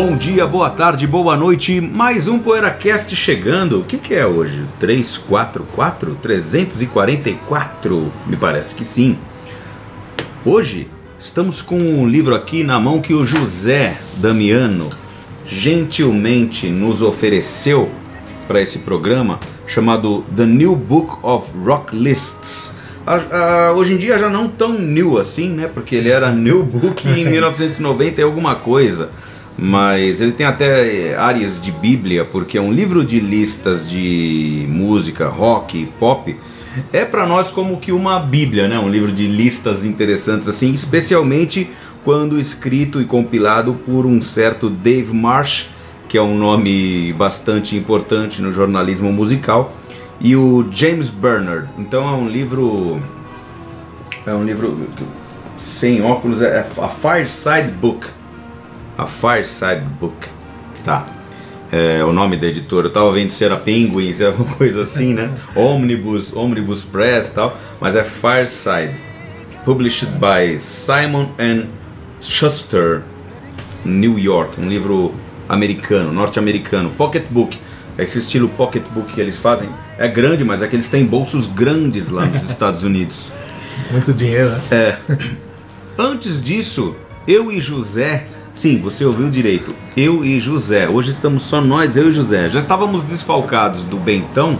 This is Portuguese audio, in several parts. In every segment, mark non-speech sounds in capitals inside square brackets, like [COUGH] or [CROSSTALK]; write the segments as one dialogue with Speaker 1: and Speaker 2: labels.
Speaker 1: Bom dia, boa tarde, boa noite. Mais um PoeiraCast chegando. O que, que é hoje? 344? 344? Me parece que sim. Hoje estamos com um livro aqui na mão que o José Damiano gentilmente nos ofereceu para esse programa, chamado The New Book of Rock Lists. hoje em dia já não tão new assim, né? Porque ele era New Book em [LAUGHS] 1990 e alguma coisa mas ele tem até áreas de Bíblia, porque é um livro de listas de música, rock, pop. É para nós como que uma Bíblia, né? Um livro de listas interessantes assim, especialmente quando escrito e compilado por um certo Dave Marsh, que é um nome bastante importante no jornalismo musical, e o James Bernard. Então é um livro é um livro sem óculos, é a Fireside Book a Fireside Book. Tá. É o nome da editora. Eu tava vendo se era Penguins, alguma [LAUGHS] coisa assim, né? Omnibus, Omnibus Press tal. Mas é Fireside. Published by Simon and Schuster, New York. Um livro americano, norte-americano. Pocket Book. Esse estilo Pocket Book que eles fazem é grande, mas é que eles têm bolsos grandes lá nos [LAUGHS] Estados Unidos.
Speaker 2: Muito dinheiro, né?
Speaker 1: É. Antes disso, eu e José Sim, você ouviu direito. Eu e José. Hoje estamos só nós, eu e José. Já estávamos desfalcados do Bentão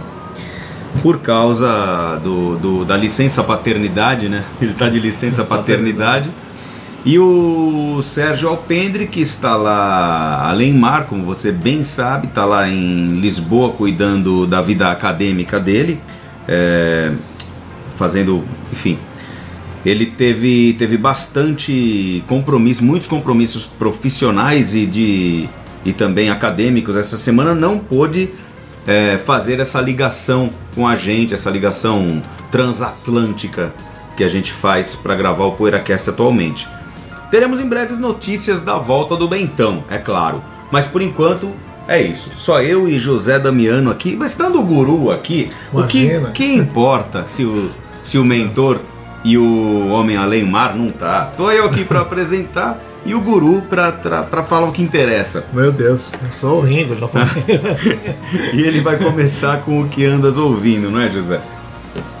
Speaker 1: por causa do, do da licença paternidade, né? [LAUGHS] Ele está de licença paternidade. E o Sérgio Alpendre, que está lá além mar, como você bem sabe, está lá em Lisboa cuidando da vida acadêmica dele, é, fazendo, enfim, ele teve, teve bastante compromisso, muitos compromissos profissionais e, de, e também acadêmicos essa semana, não pôde é, fazer essa ligação com a gente, essa ligação transatlântica que a gente faz para gravar o PoeiraCast atualmente. Teremos em breve notícias da volta do Bentão, é claro, mas por enquanto é isso. Só eu e José Damiano aqui, mas estando o guru aqui, Imagina. o que, que importa se o, se o mentor e o Homem Além Mar não tá. Tô eu aqui para [LAUGHS] apresentar e o Guru para falar o que interessa.
Speaker 2: Meu Deus, eu sou o Ringo, não [LAUGHS]
Speaker 1: E ele vai começar com o que andas ouvindo, não é, José?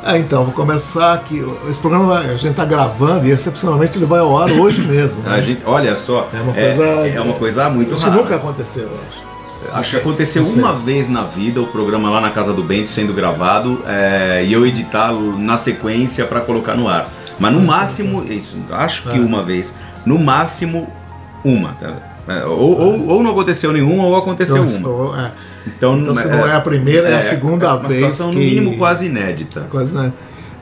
Speaker 2: É, então, vou começar aqui. Esse programa a gente tá gravando e excepcionalmente ele vai ao ar hoje mesmo.
Speaker 1: Né? A gente, olha só, é uma coisa, é, é uma coisa muito
Speaker 2: rara. Isso nunca aconteceu, eu acho.
Speaker 1: Acho que aconteceu uma vez na vida o programa lá na casa do Bento sendo gravado é, e eu editá-lo na sequência para colocar no ar. Mas no máximo, isso, acho que é. uma vez, no máximo uma. Tá? É, ou, ou, ou, não aconteceu nenhuma ou aconteceu uma.
Speaker 2: É. Então, então, se não é a primeira, é, a segunda é uma vez.
Speaker 1: Situação,
Speaker 2: que...
Speaker 1: no mínimo quase inédita.
Speaker 2: Quase, né?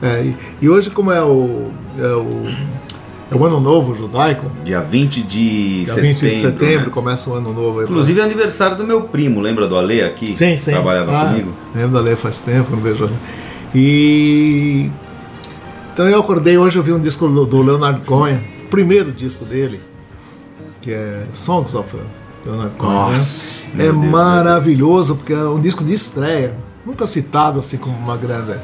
Speaker 2: E, e, hoje, como é o, o é o ano novo judaico.
Speaker 1: Dia 20 de
Speaker 2: Dia
Speaker 1: setembro.
Speaker 2: 20 de setembro né? começa o ano novo.
Speaker 1: Inclusive é aniversário do meu primo, lembra do Ale aqui?
Speaker 2: Sim, sim.
Speaker 1: Trabalhava ah, comigo.
Speaker 2: Lembro do Ale faz tempo, não vejo. E. Então eu acordei hoje, eu vi um disco do Leonard Cohen, o primeiro disco dele, que é Songs of Leonard Cohen. Né? Nossa, né? É Deus maravilhoso, Deus. porque é um disco de estreia. Nunca citado assim como uma grande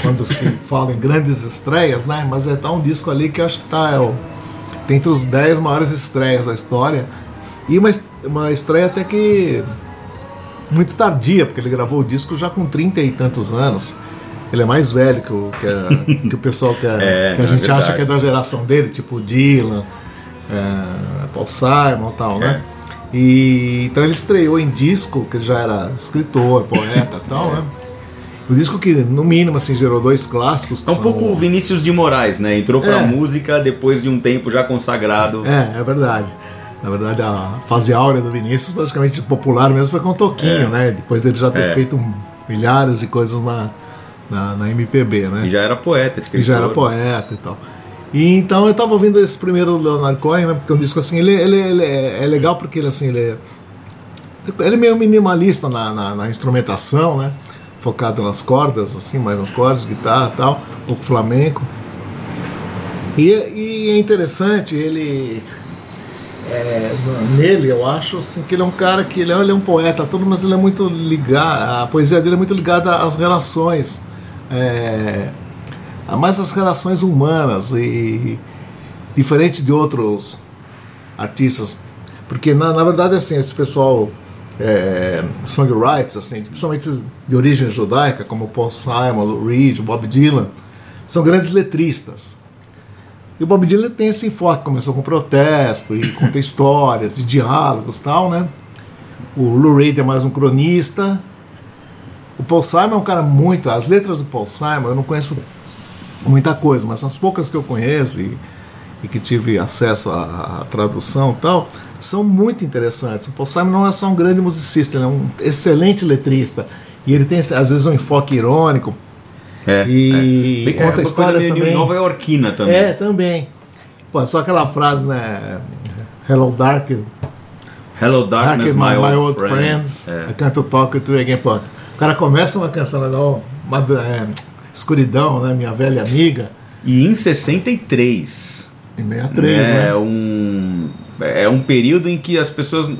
Speaker 2: quando se fala em grandes estreias, né? Mas é tá um disco ali que acho que tá é, o, tem entre os 10 maiores estreias da história. E uma, uma estreia até que muito tardia, porque ele gravou o disco já com 30 e tantos anos. Ele é mais velho que o, que, a, [LAUGHS] que o pessoal que a, é, que a gente acha que é da geração dele, tipo Dylan, é, Paul Simon e tal, né? É. E, então ele estreou em disco, que já era escritor, poeta e tal, né? O disco que, no mínimo, assim, gerou dois clássicos.
Speaker 1: É um
Speaker 2: são...
Speaker 1: pouco o Vinícius de Moraes, né? Entrou pra é. música depois de um tempo já consagrado.
Speaker 2: É, é verdade. Na verdade, a fase áurea do Vinícius, praticamente popular mesmo, foi com o Toquinho, é. né? Depois dele já ter é. feito milhares de coisas na, na, na MPB, né?
Speaker 1: E já era poeta, escritor.
Speaker 2: E já era poeta e tal. E então eu tava ouvindo esse primeiro Leonard Cohen, né? Porque é um disco assim, ele, ele, ele é, é legal porque ele assim, ele é, ele é meio minimalista na, na, na, instrumentação, né? Focado nas cordas, assim, mais nas cordas, guitarra e tal, um pouco flamenco. E, e é interessante, ele. É, nele, eu acho assim, que ele é um cara que ele é, ele é um poeta, todo, mas ele é muito ligado. A poesia dele é muito ligada às relações. É, mais as relações humanas e diferente de outros artistas, porque na, na verdade assim esse pessoal é, songwriters assim, principalmente de origem judaica, como Paul Simon, Lou Reed, Bob Dylan, são grandes letristas. E o Bob Dylan tem esse enfoque, começou com protesto e [COUGHS] conta histórias, de diálogos, tal, né? O Lou Reed é mais um cronista. O Paul Simon é um cara muito. As letras do Paul Simon eu não conheço muita coisa, mas as poucas que eu conheço e, e que tive acesso à, à tradução e tal, são muito interessantes. O Paul Simon não é só um grande musicista, ele é um excelente letrista. E ele tem, às vezes, um enfoque irônico.
Speaker 1: É,
Speaker 2: e
Speaker 1: é.
Speaker 2: conta é, histórias também.
Speaker 1: Nova Yorkina também.
Speaker 2: É, também. Pô, só aquela frase, né? Hello, Dark.
Speaker 1: Hello, Darkness, my, my, my, old friends.
Speaker 2: friends. É. I can't talk to you again. Pô, o cara começa uma canção legal, uma, é, Escuridão, né? Minha velha amiga.
Speaker 1: E em 63.
Speaker 2: Em 63, né?
Speaker 1: É um, é um período em que as pessoas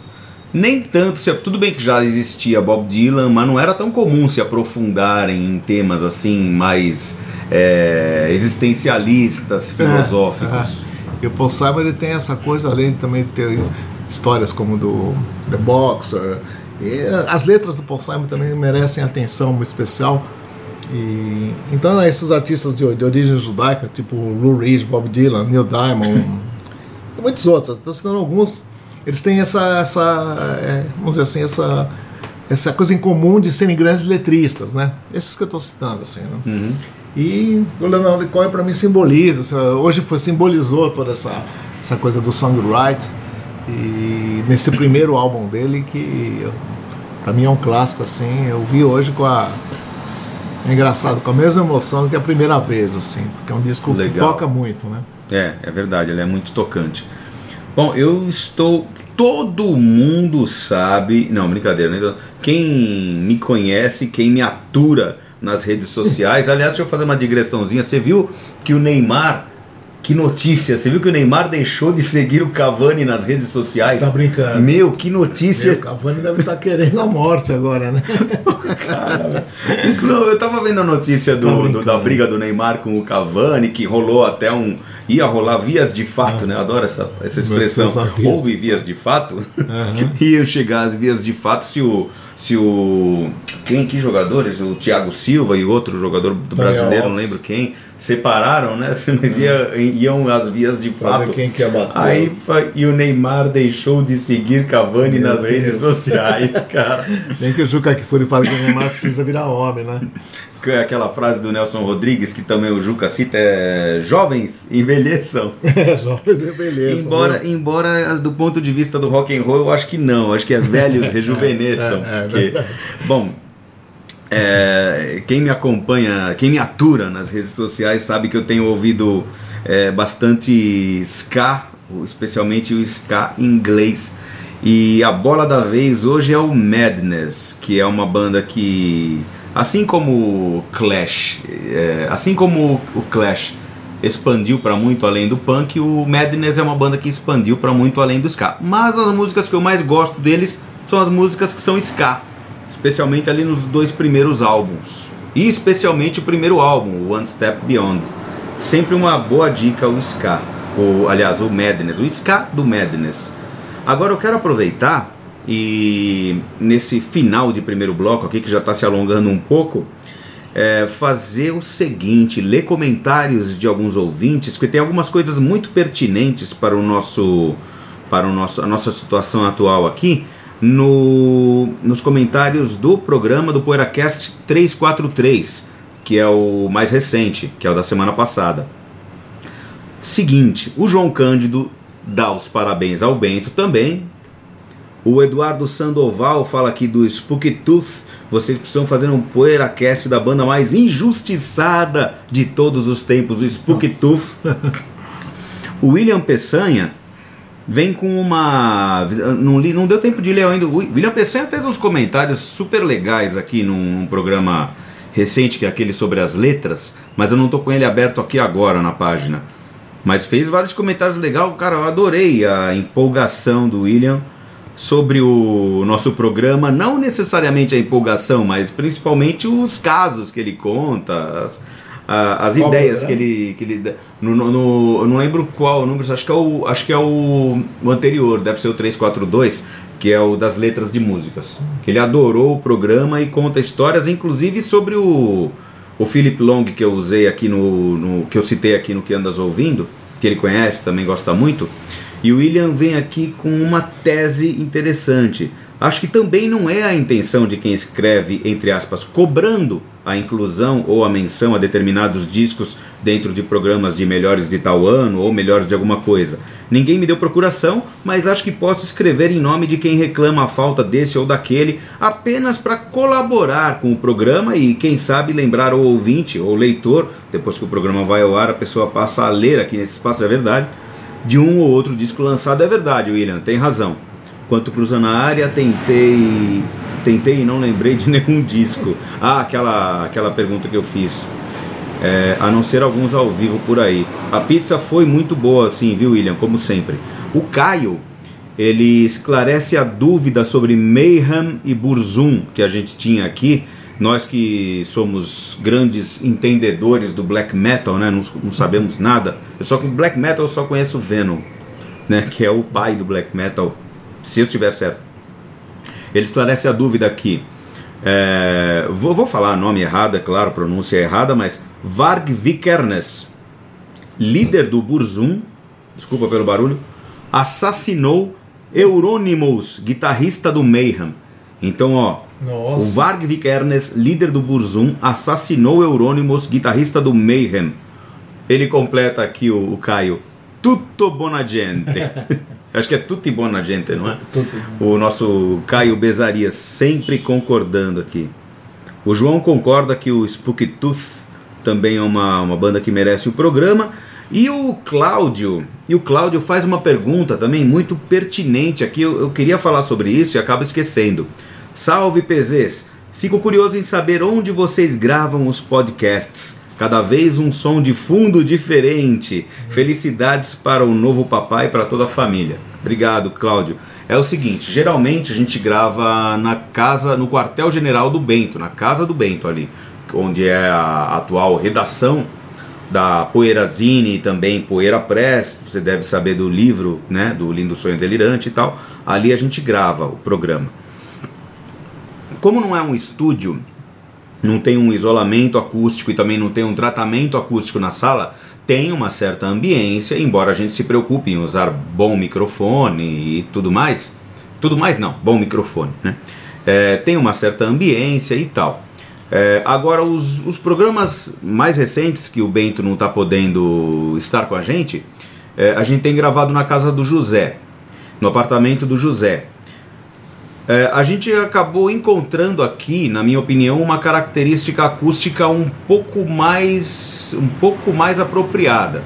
Speaker 1: nem tanto se tudo bem que já existia Bob Dylan mas não era tão comum se aprofundarem em temas assim mais é, existencialistas filosóficos
Speaker 2: é, é. e o Paul Simon ele tem essa coisa além de também ter histórias como do The Boxer as letras do Paul Simon também merecem atenção especial e, então, esses artistas de, de origem judaica, tipo Lou Reed, Bob Dylan, Neil Diamond, [LAUGHS] muitos outros, estou citando alguns, eles têm essa, essa é, vamos dizer assim, essa, essa coisa em comum de serem grandes letristas, né? Esses que eu estou citando, assim, né?
Speaker 1: Uhum.
Speaker 2: E o Leonard Cohen para mim simboliza, assim, hoje foi, simbolizou toda essa, essa coisa do songwriting e nesse primeiro álbum dele que para mim é um clássico assim, eu vi hoje com a é engraçado, com a mesma emoção que a primeira vez, assim, porque é um disco Legal. que toca muito, né?
Speaker 1: É, é verdade, ele é muito tocante. Bom, eu estou. Todo mundo sabe. Não, brincadeira, né? Quem me conhece, quem me atura nas redes sociais. Aliás, deixa eu fazer uma digressãozinha. Você viu que o Neymar que notícia! Você viu que o Neymar deixou de seguir o Cavani nas redes sociais?
Speaker 2: Você tá brincando.
Speaker 1: Meu, que notícia! Meu,
Speaker 2: o Cavani deve estar tá querendo a morte agora, né?
Speaker 1: Cara, eu tava vendo a notícia do, tá do, da briga do Neymar com o Cavani, que rolou até um. ia rolar vias de fato, ah. né? Eu adoro essa, essa expressão. Houve vias de fato. Uhum. [LAUGHS] Iam chegar as vias de fato se o. Se o. Quem? Que jogadores? O Thiago Silva e outro jogador do brasileiro, não lembro quem separaram, né? [LAUGHS] Mas ia, iam as vias de fato.
Speaker 2: Quem bater.
Speaker 1: Aí e o Neymar deixou de seguir Cavani Meu nas Deus. redes sociais, cara. [LAUGHS]
Speaker 2: Nem que o Juca que for e fala que o Neymar precisa virar homem, né? [LAUGHS]
Speaker 1: Aquela frase do Nelson Rodrigues, que também o Juca cita, é jovens envelheçam. [LAUGHS]
Speaker 2: É, jovens envelheçam.
Speaker 1: Embora, embora do ponto de vista do rock and roll, eu acho que não. Acho que é velhos [LAUGHS] rejuvenesçam. é, é, é porque, bom, é, quem me acompanha, quem me atura nas redes sociais sabe que eu tenho ouvido é, bastante ska, especialmente o ska inglês. E a bola da vez hoje é o Madness, que é uma banda que, assim como Clash, é, assim como o Clash expandiu para muito além do punk, o Madness é uma banda que expandiu para muito além do ska. Mas as músicas que eu mais gosto deles são as músicas que são ska especialmente ali nos dois primeiros álbuns. E especialmente o primeiro álbum, One Step Beyond. Sempre uma boa dica o ska, ou aliás, o Madness, o ska do Madness. Agora eu quero aproveitar e nesse final de primeiro bloco aqui, que já está se alongando um pouco, é, fazer o seguinte: ler comentários de alguns ouvintes, porque tem algumas coisas muito pertinentes para o nosso para o nosso, a nossa situação atual aqui no, nos comentários do programa do PoeiraCast 343, que é o mais recente, que é o da semana passada. Seguinte, o João Cândido dá os parabéns ao Bento também O Eduardo Sandoval fala aqui do Spooky Tooth. Vocês precisam fazer um PoeiraCast da banda mais injustiçada de todos os tempos, o Spooky Tooth. [LAUGHS] o William Peçanha vem com uma. Não, li, não deu tempo de ler ainda. O William Peçanha fez uns comentários super legais aqui num, num programa recente, que é aquele sobre as letras, mas eu não tô com ele aberto aqui agora na página. Mas fez vários comentários legais, cara, eu adorei a empolgação do William sobre o nosso programa, não necessariamente a empolgação, mas principalmente os casos que ele conta, as, a, as ideias que ele, que ele no, no, no, eu não lembro qual o número, acho que é o acho que é o, o anterior, deve ser o 342, que é o das letras de músicas. Ele adorou o programa e conta histórias, inclusive sobre o o Philip Long que eu usei aqui no, no que eu citei aqui no que andas ouvindo, que ele conhece, também gosta muito e o William vem aqui com uma tese interessante. Acho que também não é a intenção de quem escreve, entre aspas, cobrando a inclusão ou a menção a determinados discos dentro de programas de melhores de tal ano ou melhores de alguma coisa. Ninguém me deu procuração, mas acho que posso escrever em nome de quem reclama a falta desse ou daquele, apenas para colaborar com o programa e, quem sabe, lembrar o ouvinte ou leitor, depois que o programa vai ao ar, a pessoa passa a ler aqui nesse espaço, é verdade de um ou outro disco lançado. É verdade, William, tem razão. Quanto Cruza na área, tentei. Tentei e não lembrei de [LAUGHS] nenhum disco. Ah, aquela, aquela pergunta que eu fiz. É, a não ser alguns ao vivo por aí. A pizza foi muito boa, sim, viu, William? Como sempre. O Caio, ele esclarece a dúvida sobre Mayhem e Burzum que a gente tinha aqui nós que somos grandes entendedores do black metal, né? Não, não sabemos nada. Eu só com black metal eu só conheço Venom, né? Que é o pai do black metal, se eu estiver certo. Ele esclarece a dúvida aqui. É, vou, vou falar nome errado, é claro, pronúncia errada, mas Varg Vikernes, líder do Burzum, desculpa pelo barulho, assassinou Euronymous, guitarrista do Mayhem. Então, ó,
Speaker 2: Nossa.
Speaker 1: o Varg Vikernes, líder do Burzum, assassinou Euronymous, guitarrista do Mayhem. Ele completa aqui o, o Caio. Tutto buona gente. [LAUGHS] Acho que é tutti buona gente, não é? O nosso Caio Bezarias sempre concordando aqui. O João concorda que o Spooky Tooth também é uma, uma banda que merece o programa. E o Cláudio, e o Cláudio faz uma pergunta também muito pertinente aqui. Eu, eu queria falar sobre isso e acabo esquecendo. Salve PZs! Fico curioso em saber onde vocês gravam os podcasts. Cada vez um som de fundo diferente. Felicidades para o novo papai e para toda a família. Obrigado, Cláudio. É o seguinte, geralmente a gente grava na casa, no quartel-general do Bento, na casa do Bento ali, onde é a atual redação da Poeirazine e também Poeira Press, você deve saber do livro, né, do Lindo Sonho Delirante e tal. Ali a gente grava o programa. Como não é um estúdio, não tem um isolamento acústico e também não tem um tratamento acústico na sala, tem uma certa ambiência, embora a gente se preocupe em usar bom microfone e tudo mais. Tudo mais não, bom microfone, né? É, tem uma certa ambiência e tal. É, agora, os, os, programas mais recentes que o Bento não está podendo estar com a gente, é, a gente tem gravado na casa do José, no apartamento do José. É, a gente acabou encontrando aqui, na minha opinião, uma característica acústica um pouco mais, um pouco mais apropriada.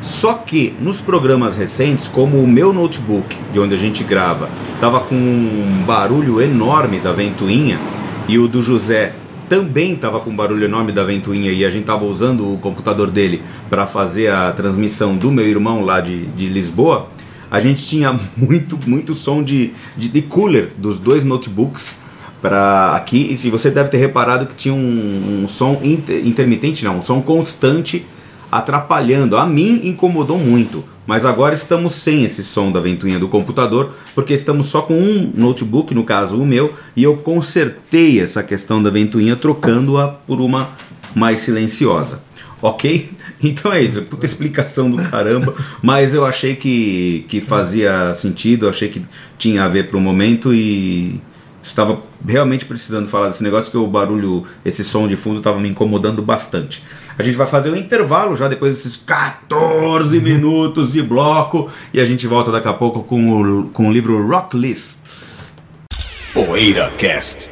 Speaker 1: Só que nos programas recentes, como o meu notebook, de onde a gente grava, estava com um barulho enorme da ventoinha e o do José também estava com um barulho enorme da ventoinha e a gente estava usando o computador dele para fazer a transmissão do meu irmão lá de, de Lisboa a gente tinha muito, muito som de, de, de cooler dos dois notebooks para aqui. E se você deve ter reparado que tinha um, um som inter, intermitente, não, um som constante atrapalhando. A mim incomodou muito, mas agora estamos sem esse som da ventoinha do computador, porque estamos só com um notebook, no caso o meu, e eu consertei essa questão da ventoinha trocando-a por uma mais silenciosa. Ok? [LAUGHS] Então é isso, puta explicação do caramba, mas eu achei que, que fazia sentido, achei que tinha a ver para o momento e, estava realmente precisando falar desse negócio que o barulho, esse som de fundo estava me incomodando bastante. A gente vai fazer um intervalo já depois desses 14 minutos de bloco e a gente volta daqui a pouco com o, com o livro Rock Lists.
Speaker 3: Poeira Cast.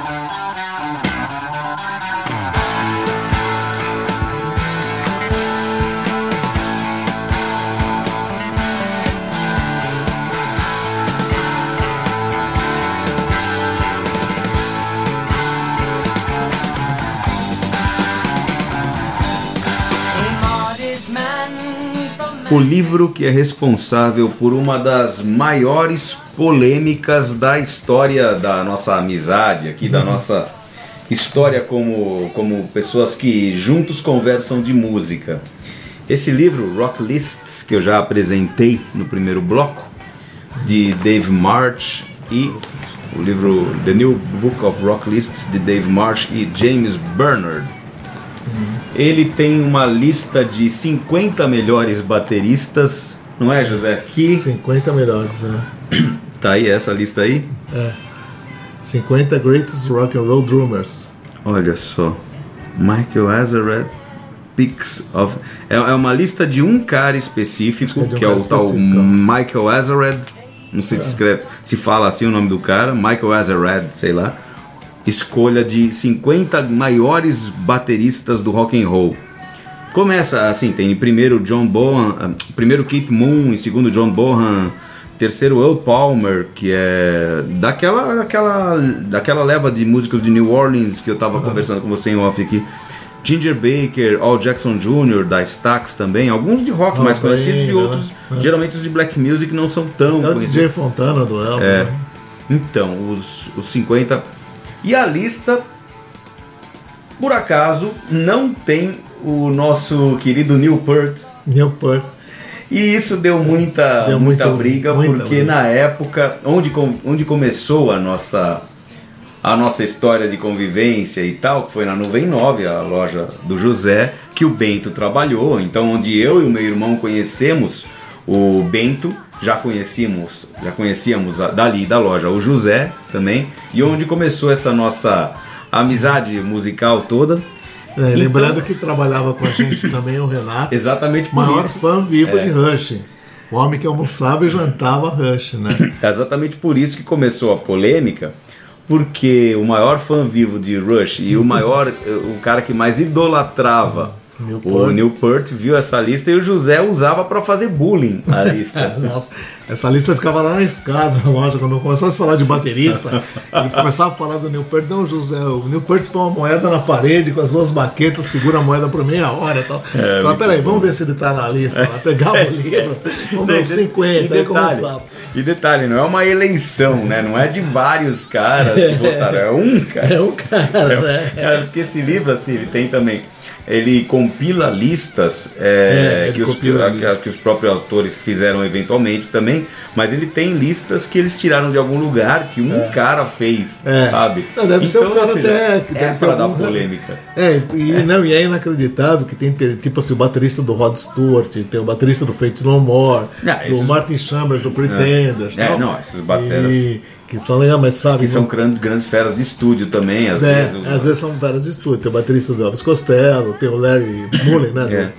Speaker 1: o livro que é responsável por uma das maiores polêmicas da história da nossa amizade aqui, da nossa história como, como pessoas que juntos conversam de música. Esse livro, Rock Lists, que eu já apresentei no primeiro bloco, de Dave March e o livro The New Book of Rock Lists de Dave March e James Bernard ele tem uma lista de 50 melhores bateristas, não é, José?
Speaker 2: Aqui. 50 melhores, é.
Speaker 1: Tá aí essa lista aí?
Speaker 2: É. 50 Greatest Rock and Roll Drummers.
Speaker 1: Olha só. Michael Azareth Picks of. É, é uma lista de um cara específico, que é, um que é o tal Michael Azareth. Não sei é. se, escreve, se fala assim o nome do cara. Michael Azareth, sei lá escolha de 50 maiores bateristas do rock and roll. Começa assim, tem primeiro John Bohan, ah, primeiro Keith Moon, e segundo John Bohan, terceiro Earl Palmer, que é daquela, daquela, daquela leva de músicos de New Orleans que eu estava conversando com você em off aqui. Ginger Baker, Al Jackson Jr., da Stax também, alguns de rock oh, mais bem, conhecidos e outros, né? geralmente os de black music não são tão
Speaker 2: então, conhecidos. DJ Fontana do Elvis. É.
Speaker 1: Né? Então, os, os 50 e a lista, por acaso, não tem o nosso querido. Neil Peart. E isso deu muita, deu muita muito, briga, muita porque briga. na época onde, onde começou a nossa, a nossa história de convivência e tal, que foi na Nuvem 9, a loja do José, que o Bento trabalhou, então onde eu e o meu irmão conhecemos o Bento, já conhecíamos, já conhecíamos dali da loja o José também, e onde começou essa nossa amizade musical toda.
Speaker 2: É, então, lembrando que trabalhava com a gente também o Renato.
Speaker 1: Exatamente por
Speaker 2: maior
Speaker 1: isso.
Speaker 2: fã vivo é. de Rush. O homem que almoçava e jantava Rush, né? [LAUGHS]
Speaker 1: É exatamente por isso que começou a polêmica, porque o maior fã vivo de Rush e o maior, o cara que mais idolatrava Newport. O Newport viu essa lista e o José usava para fazer bullying a [LAUGHS] lista.
Speaker 2: Nossa, essa lista ficava lá na escada, na loja, quando eu começasse a falar de baterista, ele começava a falar do Newport. Não, José, o Newport põe uma moeda na parede com as duas baquetas, segura a moeda por meia hora e tal. É, Mas peraí, vamos ver se ele tá na lista. Lá. Pegava o [LAUGHS] livro, vamos ver os 50, aí começava.
Speaker 1: E detalhe, não é uma eleição, né? Não é de vários caras que votaram, é um cara.
Speaker 2: É um cara, é,
Speaker 1: né? É, porque esse livro, assim, ele tem também ele compila listas é, é, que, os, que, que, os próprios autores fizeram eventualmente também, mas ele tem listas que eles tiraram de algum lugar que um é. cara fez, é. sabe?
Speaker 2: Não, deve então, ser um então, cara seja, até que
Speaker 1: é para dar polêmica.
Speaker 2: É, e, Não, e é inacreditável que tem tipo assim, o baterista do Rod Stewart, tem o baterista do Fates No More, não, esses... do Martin Chambers, do
Speaker 1: É, não, esses bateras.
Speaker 2: E que são legais, mas sabe.
Speaker 1: Que são grandes, grandes feras de estúdio também, às
Speaker 2: é,
Speaker 1: vezes.
Speaker 2: Às vezes são feras de estúdio. Tem o baterista do Elvis Costello, tem o Larry Mullen, né? É.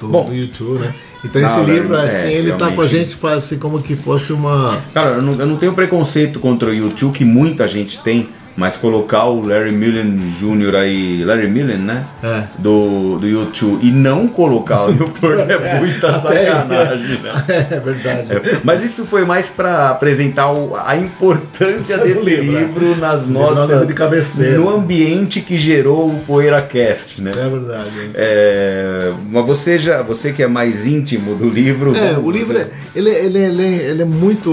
Speaker 2: Do, Bom, do YouTube, né? Então esse livro, é, assim, ele tá com a gente faz assim como que fosse uma.
Speaker 1: Cara, eu não, eu não tenho preconceito contra o YouTube, que muita gente tem mas colocar o Larry Millen Jr. aí, Larry Millen, né?
Speaker 2: É.
Speaker 1: Do, do YouTube, e não colocar o Newport é, [LAUGHS] muita sacanagem, né? [LAUGHS]
Speaker 2: É verdade. É,
Speaker 1: mas isso foi mais para apresentar o, a importância desse livro, livro nas nossas.
Speaker 2: de cabeceira.
Speaker 1: No ambiente que gerou o PoeiraCast, né?
Speaker 2: É verdade.
Speaker 1: É, mas você já, você que é mais íntimo do livro.
Speaker 2: É, o livro, é, ele, ele, ele, ele, é muito.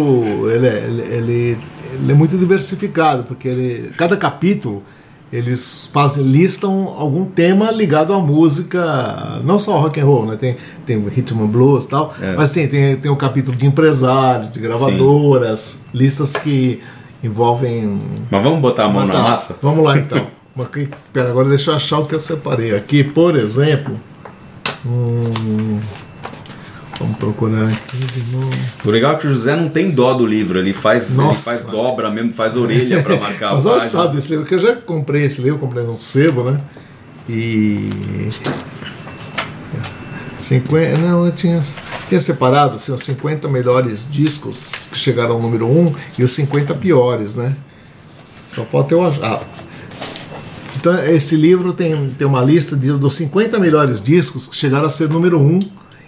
Speaker 2: ele, ele, ele é muito diversificado, porque ele, cada capítulo eles fazem, listam algum tema ligado à música, não só rock and roll, né? Tem, tem rhythm and blues e tal,
Speaker 1: É.
Speaker 2: mas sim, tem, tem um capítulo de empresários, de gravadoras, listas que envolvem
Speaker 1: Mas vamos botar a mão na massa?
Speaker 2: Vamos lá então. [LAUGHS] Aqui, Pera, agora deixa eu achar o que eu separei aqui. Por exemplo. hum, vamos procurar aqui de novo.
Speaker 1: O legal é que o José não tem dó do livro, ele faz, ele
Speaker 2: Nossa.
Speaker 1: faz dobra mesmo, faz orelha pra marcar a
Speaker 2: Mas olha o estado desse livro, que eu já comprei esse livro, comprei num sebo, né? E. 50, não, eu tinha, tinha separado assim, os 50 melhores discos que chegaram ao número 1 e os 50 piores, né? Só falta eu achar. Então, esse livro tem, tem uma lista de, dos 50 melhores discos que chegaram a ser número 1.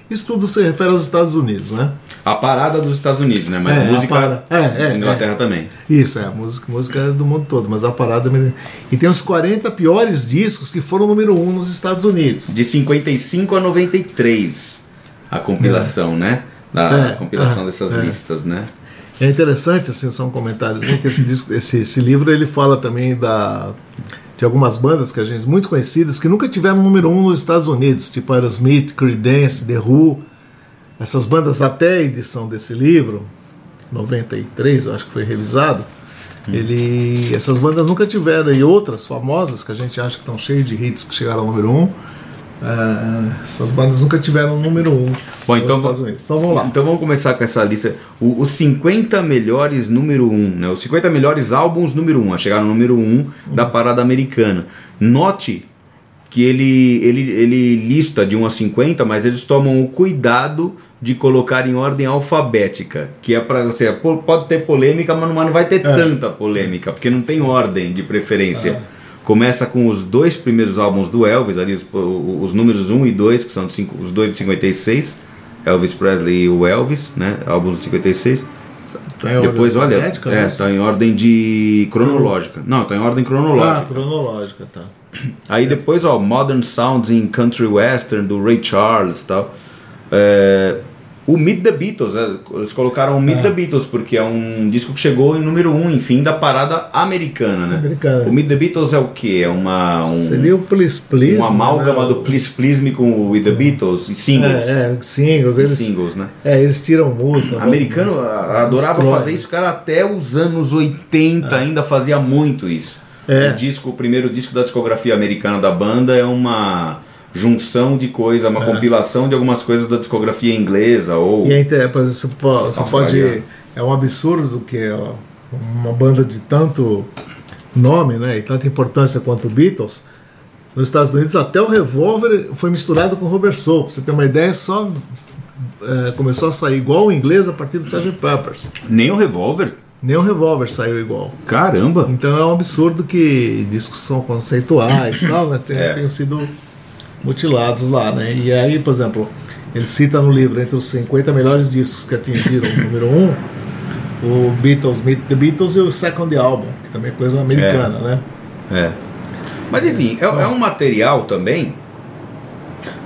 Speaker 2: Isso tudo se refere aos Estados Unidos, né?
Speaker 1: A parada dos Estados Unidos, né? Mas
Speaker 2: É,
Speaker 1: a música
Speaker 2: a parada- é, é,
Speaker 1: Inglaterra também.
Speaker 2: Isso, é, a música, música é do mundo todo, mas a parada. é- E tem os 40 piores discos que foram número 1 nos Estados Unidos.
Speaker 1: De 55 a 93, a compilação, né? Da
Speaker 2: É,
Speaker 1: compilação
Speaker 2: é,
Speaker 1: dessas
Speaker 2: é.
Speaker 1: listas, né?
Speaker 2: É interessante, assim, são comentários, né, que esse, disco, esse, esse livro ele fala também da, de algumas bandas que a gente muito conhecidas que nunca tiveram número um nos Estados Unidos, tipo Aerosmith, Creedence, The Who. Essas bandas até a edição desse livro, 93, eu acho que foi revisado. Ele, essas bandas nunca tiveram e outras famosas que a gente acha que estão cheias de hits que chegaram ao número um. Ah, essas bandas nunca tiveram número um
Speaker 1: Bom, então.
Speaker 2: Então vamos lá.
Speaker 1: Então vamos começar com essa lista. O- os 50 melhores número 1, né? Os 50 melhores álbuns número 1, a chegar no número 1 da parada americana. Note que ele, ele, ele lista de 1 a 50, mas eles tomam o cuidado de colocar em ordem alfabética, que é para você, pô, pode ter polêmica, mas não, mas não vai ter tanta polêmica, porque não tem ordem de preferência. Começa com os dois primeiros álbuns do Elvis, ali os, os números 1 e 2, que são cinco- os dois de 56, Elvis Presley e o Elvis, né? Álbuns de 56.
Speaker 2: Tá em
Speaker 1: Depois,
Speaker 2: ordem
Speaker 1: olha, é,
Speaker 2: né?
Speaker 1: tá em ordem de cronológica. Não, tá em ordem
Speaker 2: Ah,
Speaker 1: cronológica.
Speaker 2: cronológica, tá. [CLEARS THROAT]
Speaker 1: Aí depois, ó, Modern Sounds in Country Western do Ray Charles e tal. É, o Meet the Beatles, é, eles colocaram o Meet the Beatles porque é um disco que chegou em número 1, um, enfim, da parada americana, né?
Speaker 2: Americana.
Speaker 1: O Meet the Beatles é o quê? É uma um,
Speaker 2: Seria o Please Please.
Speaker 1: um amálgama
Speaker 2: né?
Speaker 1: do Please Please Me com o With the Beatles e singles.
Speaker 2: É, é, singles. Eles,
Speaker 1: singles, né?
Speaker 2: É, eles tiram música.
Speaker 1: Americano a- adorava
Speaker 2: Destrói.
Speaker 1: fazer isso, cara, até os anos 80 ainda fazia muito isso.
Speaker 2: É.
Speaker 1: O disco, o primeiro disco da discografia americana da banda é uma junção de coisa, uma compilação de algumas coisas da discografia inglesa ou
Speaker 2: E aí, tem- por exemplo, você po- você pode. É um absurdo que é uma banda de tanto nome né, e tanta importância quanto o Beatles. Nos Estados Unidos, até o Revolver foi misturado com o Robert Soul. Pra você ter uma ideia, só é, começou a sair igual o inglês a partir do Sgt. Peppers.
Speaker 1: nem o Revolver.
Speaker 2: Nem o Revolver saiu igual.
Speaker 1: Caramba.
Speaker 2: Então é um absurdo que discos são conceituais e [COUGHS] tal, né, tem-
Speaker 1: É.
Speaker 2: tenham sido mutilados lá, né? E aí, por exemplo, ele cita no livro entre os 50 melhores discos que atingiram o número 1, o Beatles, Meet the Beatles e o Second Album, que também é coisa americana, né?
Speaker 1: É. Mas enfim, é, é um material também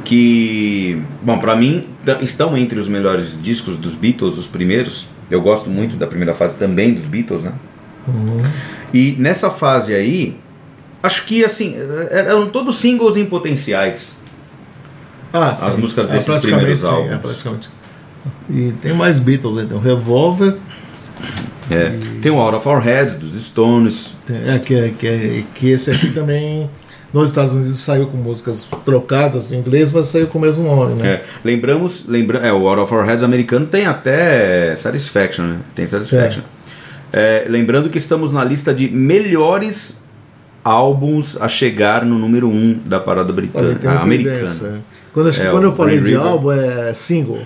Speaker 1: que, bom, pra mim estão entre os melhores discos dos Beatles, os primeiros. Eu gosto muito da primeira fase também dos Beatles, né? E nessa fase aí, acho que assim, eram todos singles em potenciais.
Speaker 2: Ah,
Speaker 1: As músicas
Speaker 2: é,
Speaker 1: desses
Speaker 2: praticamente
Speaker 1: primeiros
Speaker 2: sim,
Speaker 1: álbuns.
Speaker 2: É, praticamente. E tem mais Beatles aí, tem o Revolver,
Speaker 1: É. Tem o Out of Our Heads dos Stones.
Speaker 2: é, que, é- que, é- que esse aqui também nos Estados Unidos saiu com músicas trocadas no inglês, mas saiu com o mesmo nome, né?
Speaker 1: É, lembramos, lembra, é, o Out of Our Heads americano tem até Satisfaction, né? Tem Satisfaction. É, lembrando que estamos na lista de melhores álbuns a chegar no número 1 um da parada britânica, americana.
Speaker 2: É. Quando,
Speaker 1: É,
Speaker 2: quando eu falei
Speaker 1: Green
Speaker 2: de
Speaker 1: River.
Speaker 2: álbum, é single.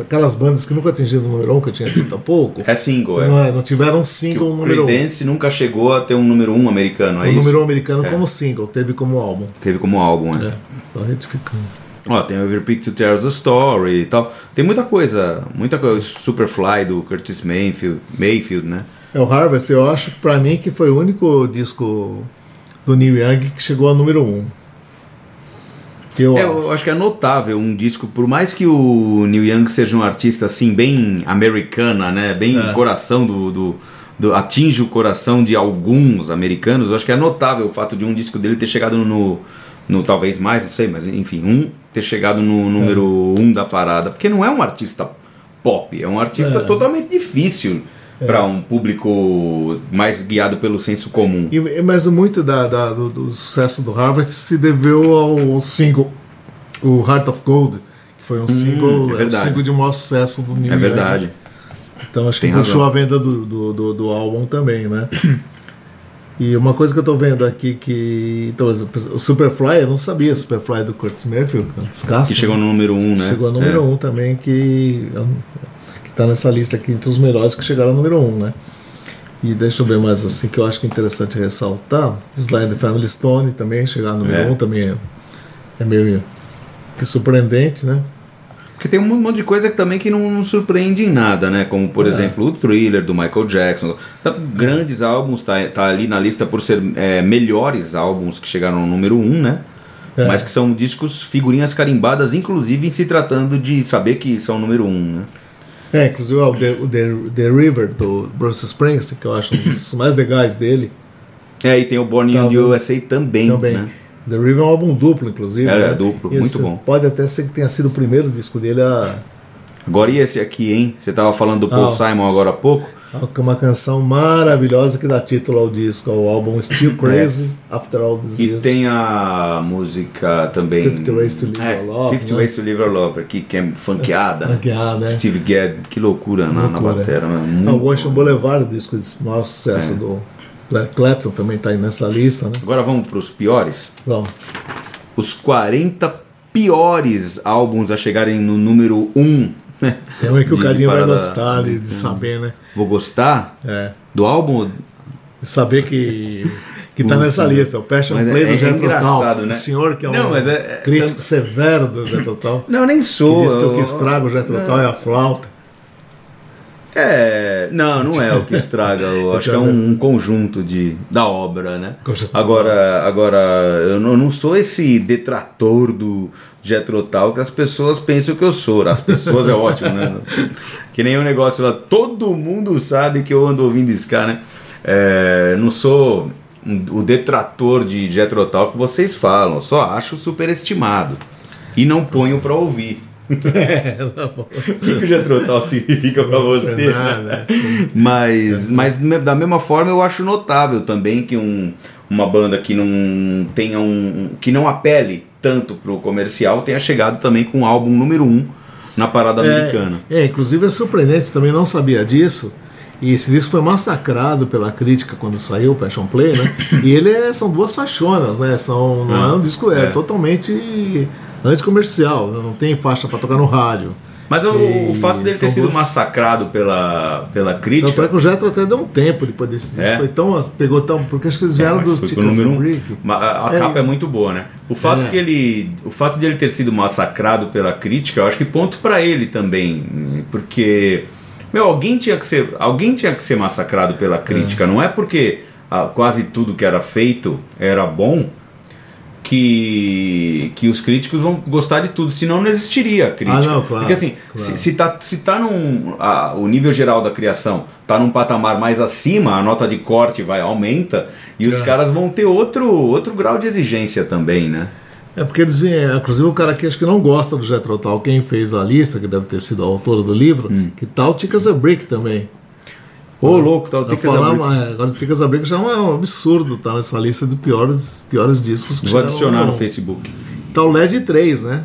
Speaker 2: Aquelas bandas que nunca atingiram o número 1, um, que eu tinha dito há pouco,
Speaker 1: É single, é.
Speaker 2: não, é, não tiveram um
Speaker 1: Que
Speaker 2: single
Speaker 1: o
Speaker 2: número 1. Um.
Speaker 1: Nunca chegou a ter um número 1 um americano, é
Speaker 2: O
Speaker 1: isso?
Speaker 2: número 1 um americano
Speaker 1: É.
Speaker 2: como single, teve como álbum.
Speaker 1: Teve como álbum, é.
Speaker 2: É, só retificando.
Speaker 1: Ó, tem o Every Picture Tells a Story e tal. Tem muita coisa, muita coisa. Superfly do Curtis Mayfield, Mayfield né?
Speaker 2: É o Harvest, eu acho, pra mim, que foi o único disco do Neil Young que chegou ao número 1. Um. Eu,
Speaker 1: É,
Speaker 2: acho.
Speaker 1: eu acho que é notável um disco, por mais que o Neil Young seja um artista assim, bem americana, né? Bem
Speaker 2: É.
Speaker 1: coração do, do, do- atinge o coração de alguns americanos, eu acho que é notável o fato de um disco dele ter chegado no, no talvez mais, não sei, mas enfim, um ter chegado no número um da parada, porque não é um artista pop, é um artista
Speaker 2: É.
Speaker 1: totalmente difícil para um público mais guiado pelo senso comum.
Speaker 2: E, mas muito da, da- do, do sucesso do Harvard se deveu ao single, o Heart of Gold, que foi um single,
Speaker 1: é
Speaker 2: é um
Speaker 1: verdade.
Speaker 2: single de maior sucesso do
Speaker 1: É
Speaker 2: Young.
Speaker 1: verdade.
Speaker 2: Então acho
Speaker 1: Tem
Speaker 2: que puxou
Speaker 1: razão.
Speaker 2: a venda do, do, do, do álbum também, né? [COUGHS] E uma coisa que eu tô vendo aqui que. Então, o Superfly, eu não sabia, Superfly do Curtis Mayfield, um descasso.
Speaker 1: Que chegou no número um, né?
Speaker 2: Chegou a número
Speaker 1: É.
Speaker 2: 1 um também, que, que tá nessa lista aqui entre os melhores que chegaram ao número 1, um, né? E deixa eu ver mais assim, que eu acho que é interessante ressaltar. Slide Family Stone também, chegar no número 1
Speaker 1: É.
Speaker 2: um, também é, é meio que surpreendente, né?
Speaker 1: Porque tem um monte de coisa que também que não, não surpreende em nada, né? Como, por
Speaker 2: É.
Speaker 1: exemplo, o Thriller do Michael Jackson. Tá, Grandes álbuns, tá, tá ali na lista por ser é, melhores álbuns que chegaram no número 1, um, né?
Speaker 2: É.
Speaker 1: Mas que são discos, figurinhas carimbadas, inclusive em se tratando de saber que são número 1, um, né?
Speaker 2: É, inclusive o The, o The, The River do Bruce Springsteen, que eu acho um dos [COUGHS] mais legais dele.
Speaker 1: É, e tem o Born in
Speaker 2: Tá
Speaker 1: the
Speaker 2: bom.
Speaker 1: USA também,
Speaker 2: também.
Speaker 1: né?
Speaker 2: The River é um álbum duplo, inclusive.
Speaker 1: É,
Speaker 2: né?
Speaker 1: é duplo, muito bom.
Speaker 2: Pode até ser que tenha sido o primeiro disco dele a,
Speaker 1: Agora e esse aqui, hein? Você tava falando do Paul
Speaker 2: Ah,
Speaker 1: Simon agora há pouco.
Speaker 2: Uma canção maravilhosa que dá título ao disco, ao álbum Still Crazy After All These
Speaker 1: É. E
Speaker 2: Years.
Speaker 1: tem a música também.
Speaker 2: 50 Ways to Live
Speaker 1: é,
Speaker 2: Your Love,
Speaker 1: 50
Speaker 2: né?
Speaker 1: Ways to Live Your Love, aqui, que é funkeada. né?
Speaker 2: Funkeada, né?
Speaker 1: Steve Gadd, que loucura, na, na
Speaker 2: Loucura.
Speaker 1: batera. né? Muito-
Speaker 2: o Ocean Boulevard, o disco de maior
Speaker 1: É.
Speaker 2: sucesso do Eric Clapton, também está aí nessa lista, né?
Speaker 1: Agora vamos para os piores.
Speaker 2: Bom,
Speaker 1: Os 40 piores álbuns a chegarem no número 1. Né?
Speaker 2: tem um aí [LAUGHS] que o Cadinho vai gostar de, de saber, né?
Speaker 1: Vou gostar
Speaker 2: É.
Speaker 1: do álbum.
Speaker 2: De saber que, [LAUGHS] que tá nessa lista. O Passion
Speaker 1: Mas é-
Speaker 2: Play
Speaker 1: é
Speaker 2: do
Speaker 1: engraçado,
Speaker 2: Tull.
Speaker 1: né?
Speaker 2: O senhor que é um
Speaker 1: Não, é- é-
Speaker 2: crítico severo do Jethro Tull.
Speaker 1: Não, nem
Speaker 2: Que
Speaker 1: sou.
Speaker 2: diz que o
Speaker 1: eu-
Speaker 2: que estraga o Jethro Tull é a flauta.
Speaker 1: É, não, não é o que estraga. Eu [LAUGHS] acho que é um, um conjunto de, da obra, né? Agora, agora eu não, eu não sou esse detrator do Jethro Tull que as pessoas pensam que eu sou. As pessoas é ótimo, né? [LAUGHS] Que nem o negócio lá, todo mundo sabe que eu ando ouvindo ska, né? É, não sou um- o detrator de Jethro Tull que vocês falam, eu só acho superestimado. E não ponho pra ouvir.
Speaker 2: É, tá bom.
Speaker 1: O que que o Jethro Tull significa pra você?
Speaker 2: Nada.
Speaker 1: Mas, mas da mesma forma eu acho notável também que um, uma banda que não tenha um. que não apele tanto pro comercial tenha chegado também com o álbum número 1 um na parada americana.
Speaker 2: É, é, inclusive é surpreendente, também não sabia disso. E esse disco foi massacrado pela crítica quando saiu o Passion Play, né? [COUGHS] E ele é, são duas faixonas, né? São, não
Speaker 1: Ah,
Speaker 2: é um disco, é,
Speaker 1: é.
Speaker 2: totalmente anticomercial, né? não tem faixa para tocar no rádio.
Speaker 1: Mas o, o fato dele ter sido
Speaker 2: duas-
Speaker 1: massacrado pela, pela
Speaker 2: Tanto é
Speaker 1: crítica.
Speaker 2: que o Jetro até deu um tempo depois desse disco.
Speaker 1: É?
Speaker 2: Foi tão, pegou tão. Porque acho que eles
Speaker 1: É,
Speaker 2: vieram
Speaker 1: mas
Speaker 2: do Ticas
Speaker 1: número um. A, a
Speaker 2: É.
Speaker 1: capa é muito boa, né? O fato
Speaker 2: É.
Speaker 1: que ele, o fato de ele ter sido massacrado pela crítica, eu acho que ponto pra ele também, porque meu, alguém tinha que ser, alguém tinha que ser massacrado pela crítica. Não é porque ah, quase tudo que era feito era bom que que os críticos vão gostar de tudo, senão não existiria crítica.
Speaker 2: Ah, não, claro,
Speaker 1: porque assim,
Speaker 2: claro.
Speaker 1: se, se tá se tá num a- o nível geral da criação tá num patamar mais acima, a nota de corte vai aumenta e os
Speaker 2: É.
Speaker 1: caras vão ter outro outro grau de exigência também, né?
Speaker 2: É porque eles vêm. Inclusive o cara aqui acho que não gosta do Jetro Tal. Quem fez a lista, que deve ter sido a autora do livro,
Speaker 1: Hum.
Speaker 2: que tal Ticas a Brick também.
Speaker 1: Ô, louco, tá o Ticas
Speaker 2: mas Agora o Ticas a Brick já é um absurdo, tá nessa lista de piores, piores discos que
Speaker 1: Vou adicionar no Facebook.
Speaker 2: Tá o LED 3, né?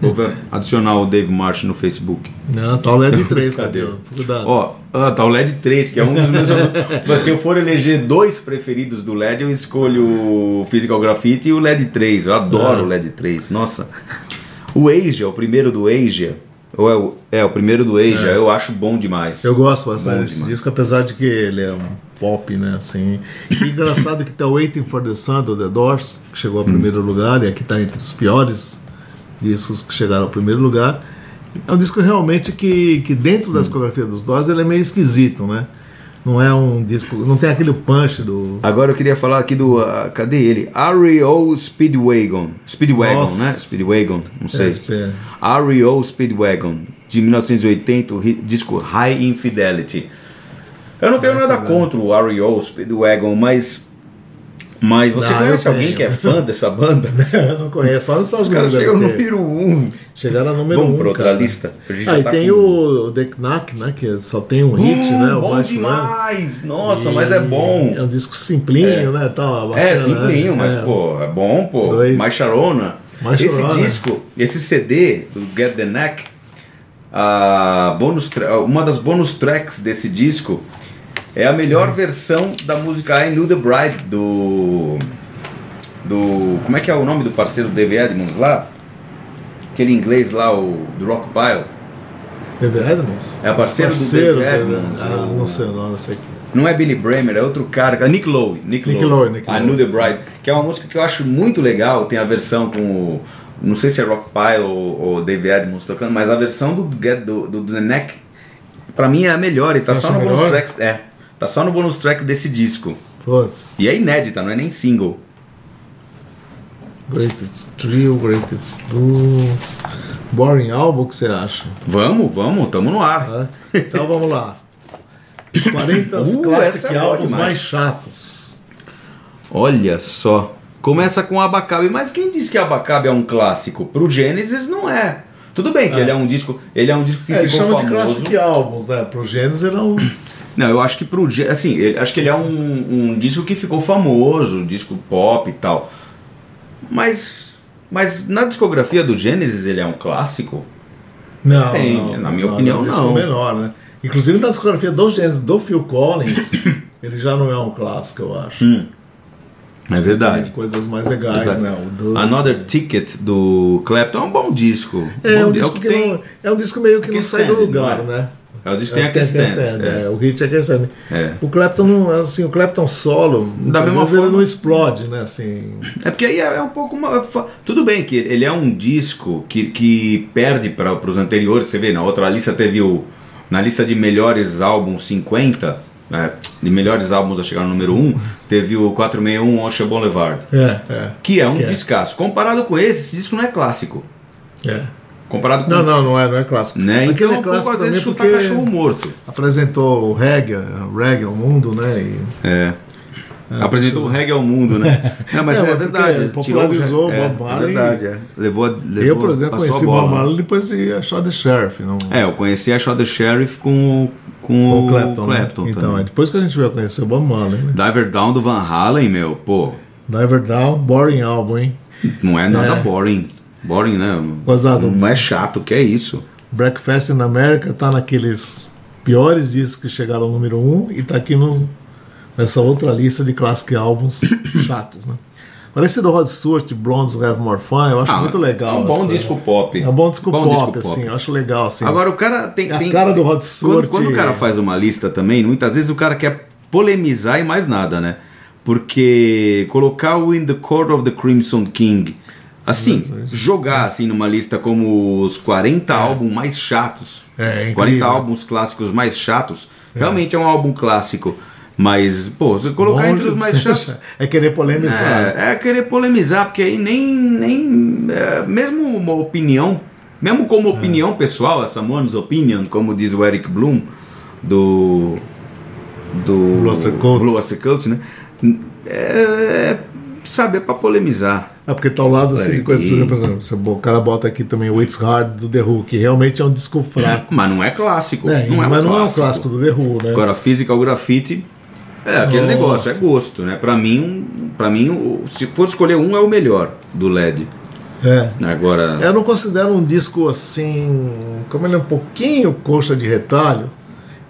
Speaker 1: Vou adicionar o Dave Marsh no Facebook.
Speaker 2: Não, tá o LED 3, [LAUGHS]
Speaker 1: Cadê?
Speaker 2: Cuidado.
Speaker 1: Ó, ah, tá o LED 3, que é um dos meus. [LAUGHS] Mas se eu for eleger dois preferidos do LED, eu escolho o Physical Graffiti e o LED 3. Eu adoro
Speaker 2: Ah.
Speaker 1: o LED 3. Nossa. O Asia, o primeiro do Asia. Ou é, o, é, o primeiro do Asia, eu acho bom demais.
Speaker 2: Eu gosto bastante desse disco, apesar de que ele é um pop, né? Assim. E engraçado que tá o Waiting for the Sun do The Doors, que chegou ao
Speaker 1: Hum.
Speaker 2: primeiro lugar, e aqui tá entre os piores discos que chegaram ao primeiro lugar. É um disco realmente que, que dentro
Speaker 1: Hum.
Speaker 2: da discografia dos Doors ele é meio esquisito, né? Não é um disco. Não tem aquele punch do.
Speaker 1: Agora eu queria falar aqui do. ah, cadê ele? REO Speedwagon. Speedwagon,
Speaker 2: Nossa.
Speaker 1: né? Speedwagon, não sei.
Speaker 2: É.
Speaker 1: REO Speedwagon, de 1980, o disco High Infidelity. Eu não tenho nada contra o R.E.O. Speedwagon, mas. Mas você
Speaker 2: Não,
Speaker 1: conhece alguém que é fã [LAUGHS] dessa banda?
Speaker 2: Eu não conheço, só nos Estados Unidos.
Speaker 1: chegam
Speaker 2: deve
Speaker 1: no número 1. Um.
Speaker 2: Chegaram a número
Speaker 1: Vamos
Speaker 2: um,
Speaker 1: pra outra
Speaker 2: cara.
Speaker 1: lista?
Speaker 2: Ah, e
Speaker 1: tá
Speaker 2: tem
Speaker 1: com-
Speaker 2: o The Knack, né? Que só tem um hit, né? O
Speaker 1: bom
Speaker 2: Run.
Speaker 1: demais! Nossa,
Speaker 2: E
Speaker 1: mas é bom.
Speaker 2: É um disco simplinho, né? Tal,
Speaker 1: É,
Speaker 2: bacana,
Speaker 1: simplinho,
Speaker 2: né?
Speaker 1: mas
Speaker 2: É.
Speaker 1: pô, é bom, pô.
Speaker 2: Dois.
Speaker 1: Mais Sharona.
Speaker 2: Mais
Speaker 1: Esse
Speaker 2: Sharona.
Speaker 1: disco, esse CD do Get the Neck, a bonus uma das bonus tracks desse disco é a melhor versão da música I Knew the Bride do. Do. Como é que é o nome do parceiro Dave Edmonds lá? Aquele inglês lá, o do Rock Pile.
Speaker 2: Teve Edmonds?
Speaker 1: É parceiro,
Speaker 2: Parceiro
Speaker 1: do Dave Edmonds.
Speaker 2: Ah, não sei o nome, não sei.
Speaker 1: Não é Billy Bramer, é outro cara. é Nick Lowe. Nick,
Speaker 2: Nick
Speaker 1: Lowe.
Speaker 2: Lowe, Nick
Speaker 1: I. Knew the Bride. Que é uma música que eu acho muito legal. Tem a versão com o. Não sei se é Rock Pile ou, ou Dave Edmonds tocando, mas a versão do, do, do The Neck, pra mim é a melhor. E tá
Speaker 2: Você
Speaker 1: só no bonus
Speaker 2: melhor?
Speaker 1: track. É. Tá só no bonus track desse disco.
Speaker 2: Putz,
Speaker 1: E é inédita, não é nem single.
Speaker 2: Greatest Trio, Greatest Dunes. Boring Album, o que você acha?
Speaker 1: Vamos, vamos, tamo no ar.
Speaker 2: Tá? Então vamos lá. Os [LAUGHS] 40
Speaker 1: Uh,
Speaker 2: Classic
Speaker 1: é
Speaker 2: Albums mais chatos.
Speaker 1: Olha só. Começa com Abacabe, mas quem disse que Abacabe é um clássico? Pro Genesis não é. Tudo bem que ele é um disco, ele é um disco que
Speaker 2: É,
Speaker 1: ficou
Speaker 2: chamam de
Speaker 1: famoso.
Speaker 2: Classic Albums, né? Pro Gênesis ele é um. [CLEARS THROAT]
Speaker 1: Não, eu acho que pro assim, ele- acho que ele é um, um disco que ficou famoso, um disco pop e tal. Mas mas na discografia do Genesis ele é um clássico?
Speaker 2: Não,
Speaker 1: Depende,
Speaker 2: não,
Speaker 1: na minha
Speaker 2: não,
Speaker 1: opinião,
Speaker 2: é um
Speaker 1: não.
Speaker 2: menor, né? Inclusive na discografia do Gênesis do Phil Collins, [CLEARS THROAT] ele já não é um clássico, eu acho.
Speaker 1: É verdade.
Speaker 2: coisas mais legais,
Speaker 1: Verdade.
Speaker 2: né?
Speaker 1: Another Ticket do Clapton é um bom disco.
Speaker 2: É,
Speaker 1: Bom
Speaker 2: um
Speaker 1: di-
Speaker 2: disco que,
Speaker 1: tem.
Speaker 2: não, é um disco meio que não sai do lugar,
Speaker 1: é?
Speaker 2: né?
Speaker 1: É o disco que tem
Speaker 2: É,
Speaker 1: a Stand,
Speaker 2: Stand,
Speaker 1: é.
Speaker 2: é, O hit é Stand.
Speaker 1: É.
Speaker 2: O Clapton, não, assim, o Clapton solo,
Speaker 1: Da mesma forma-
Speaker 2: ele não explode, né? Assim,
Speaker 1: É porque aí é é um pouco. uma- Tudo bem que ele é um disco que, que perde para os anteriores. Você vê, na outra lista teve o. Na lista de melhores álbuns 50, né, de melhores álbuns a chegar no número 1, teve o 461 Ocean Boulevard.
Speaker 2: é, é.
Speaker 1: Que é um
Speaker 2: Que é.
Speaker 1: descasso. Comparado com esse, esse disco não é clássico.
Speaker 2: é.
Speaker 1: Comparado com.
Speaker 2: Não, não, não é, não é clássico.
Speaker 1: Né?
Speaker 2: Aquele
Speaker 1: Então,
Speaker 2: é clássico
Speaker 1: às vezes
Speaker 2: porque
Speaker 1: cachorro morto.
Speaker 2: apresentou o reggae, o reggae ao mundo, né? E,
Speaker 1: É. Apresentou o reggae ao mundo, né? [LAUGHS] Não, mas
Speaker 2: É,
Speaker 1: é, verdade.
Speaker 2: popularizou
Speaker 1: tirou
Speaker 2: o Bob
Speaker 1: é,
Speaker 2: Marley.
Speaker 1: É verdade, é. Levou, a- levou
Speaker 2: eu, por exemplo,
Speaker 1: a
Speaker 2: conheci o. Bob Marley depois de achar The Sheriff. Não,
Speaker 1: É, eu conheci a Shot the Sheriff com, o- com
Speaker 2: o Clapton. né?
Speaker 1: Clapton
Speaker 2: então, é depois que a gente veio conhecer o Bob Marley, né?
Speaker 1: Diver Down do Van Halen, meu, pô,
Speaker 2: Diver Down, Boring Album, hein?
Speaker 1: não é nada
Speaker 2: É.
Speaker 1: boring. Boring, né?
Speaker 2: Gozado.
Speaker 1: Não é chato, que é isso.
Speaker 2: Breakfast in America tá naqueles piores discos que chegaram ao número 1 um, e tá aqui no, nessa outra lista de classic albums [COUGHS] chatos, né? Esse do Rod Stewart, Blondes Have More Fun, eu acho
Speaker 1: Ah,
Speaker 2: muito legal.
Speaker 1: É um bom
Speaker 2: essa-
Speaker 1: disco pop.
Speaker 2: É um bom disco pop,
Speaker 1: disco
Speaker 2: assim, eu acho legal, assim.
Speaker 1: Agora o cara tem.
Speaker 2: É a
Speaker 1: tem-
Speaker 2: cara do Rod
Speaker 1: quando,
Speaker 2: Stewart.
Speaker 1: quando o cara faz uma lista também, muitas vezes o cara quer polemizar e mais nada, né? Porque colocar o In the Court of the Crimson King, assim, jogar assim numa lista como os 40 álbuns mais chatos,
Speaker 2: É, é
Speaker 1: 40
Speaker 2: incrível.
Speaker 1: álbuns clássicos mais chatos, realmente é um álbum clássico. Mas, pô, você colocar
Speaker 2: Longe
Speaker 1: entre os mais chatos.
Speaker 2: É querer polemizar.
Speaker 1: É, é querer polemizar, porque aí nem. nem é, mesmo uma opinião, mesmo como opinião pessoal, essa Someone's Opinion, como diz o Eric Bloom, do. Do.
Speaker 2: Blue Cult,
Speaker 1: né? É, sabe, é pra polemizar.
Speaker 2: É porque tá ao lado assim, de
Speaker 1: Larry
Speaker 2: coisa, por exemplo, você- o cara bota aqui também o It's Hard do The Who, que realmente é um disco fraco.
Speaker 1: Mas não é clássico.
Speaker 2: É,
Speaker 1: não é um
Speaker 2: mas
Speaker 1: clássico.
Speaker 2: não é um clássico do The Who, né?
Speaker 1: Agora, Physical Graffiti. É aquele
Speaker 2: Nossa.
Speaker 1: negócio, é gosto, né? Pra mim, pra mim, se for escolher um, é o melhor do LED.
Speaker 2: É.
Speaker 1: Agora.
Speaker 2: Eu não considero um disco assim. Como ele é um pouquinho coxa de retalho,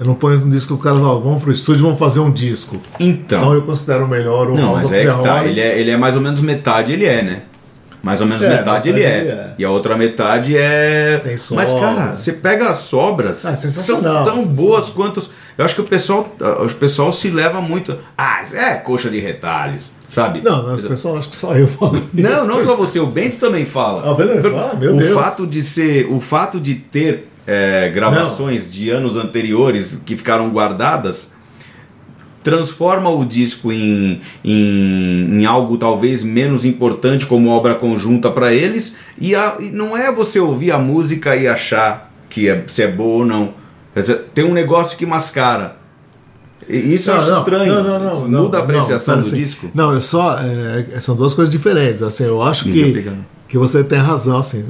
Speaker 2: eu não ponho um disco que o cara fala, vamos pro estúdio vamos fazer um disco.
Speaker 1: Então.
Speaker 2: Então eu considero melhor o
Speaker 1: Não,
Speaker 2: House
Speaker 1: mas é que tá. Ele é, ele é mais ou menos metade, ele é, né? Mais ou menos
Speaker 2: É,
Speaker 1: metade, ele,
Speaker 2: metade
Speaker 1: é.
Speaker 2: ele é.
Speaker 1: E a outra metade é.
Speaker 2: Tem
Speaker 1: mas, cara, você pega as sobras.
Speaker 2: Ah, sensacional,
Speaker 1: São tão
Speaker 2: sensacional.
Speaker 1: boas quanto. Eu acho que o pessoal, o pessoal se leva muito. Ah, é coxa de retalhos, sabe?
Speaker 2: Não, mas o pessoal acho que só eu falo. [LAUGHS]
Speaker 1: Não,
Speaker 2: isso.
Speaker 1: não só você, o Bento também fala.
Speaker 2: Ah, o Bento também fala? Meu
Speaker 1: o
Speaker 2: Deus.
Speaker 1: fato de ser, o fato de ter é, gravações de anos anteriores que ficaram guardadas transforma o disco em, em, em algo talvez menos importante como obra conjunta para eles e, a- e não é você ouvir a música e achar que é, se é boa ou não. Tem um negócio que mascara. Isso eu acho estranho. Muda a apreciação
Speaker 2: não,
Speaker 1: do
Speaker 2: assim,
Speaker 1: disco.
Speaker 2: Não, eu só. é, são duas coisas diferentes. Assim, eu acho que,
Speaker 1: pegando.
Speaker 2: que você tem razão, assim,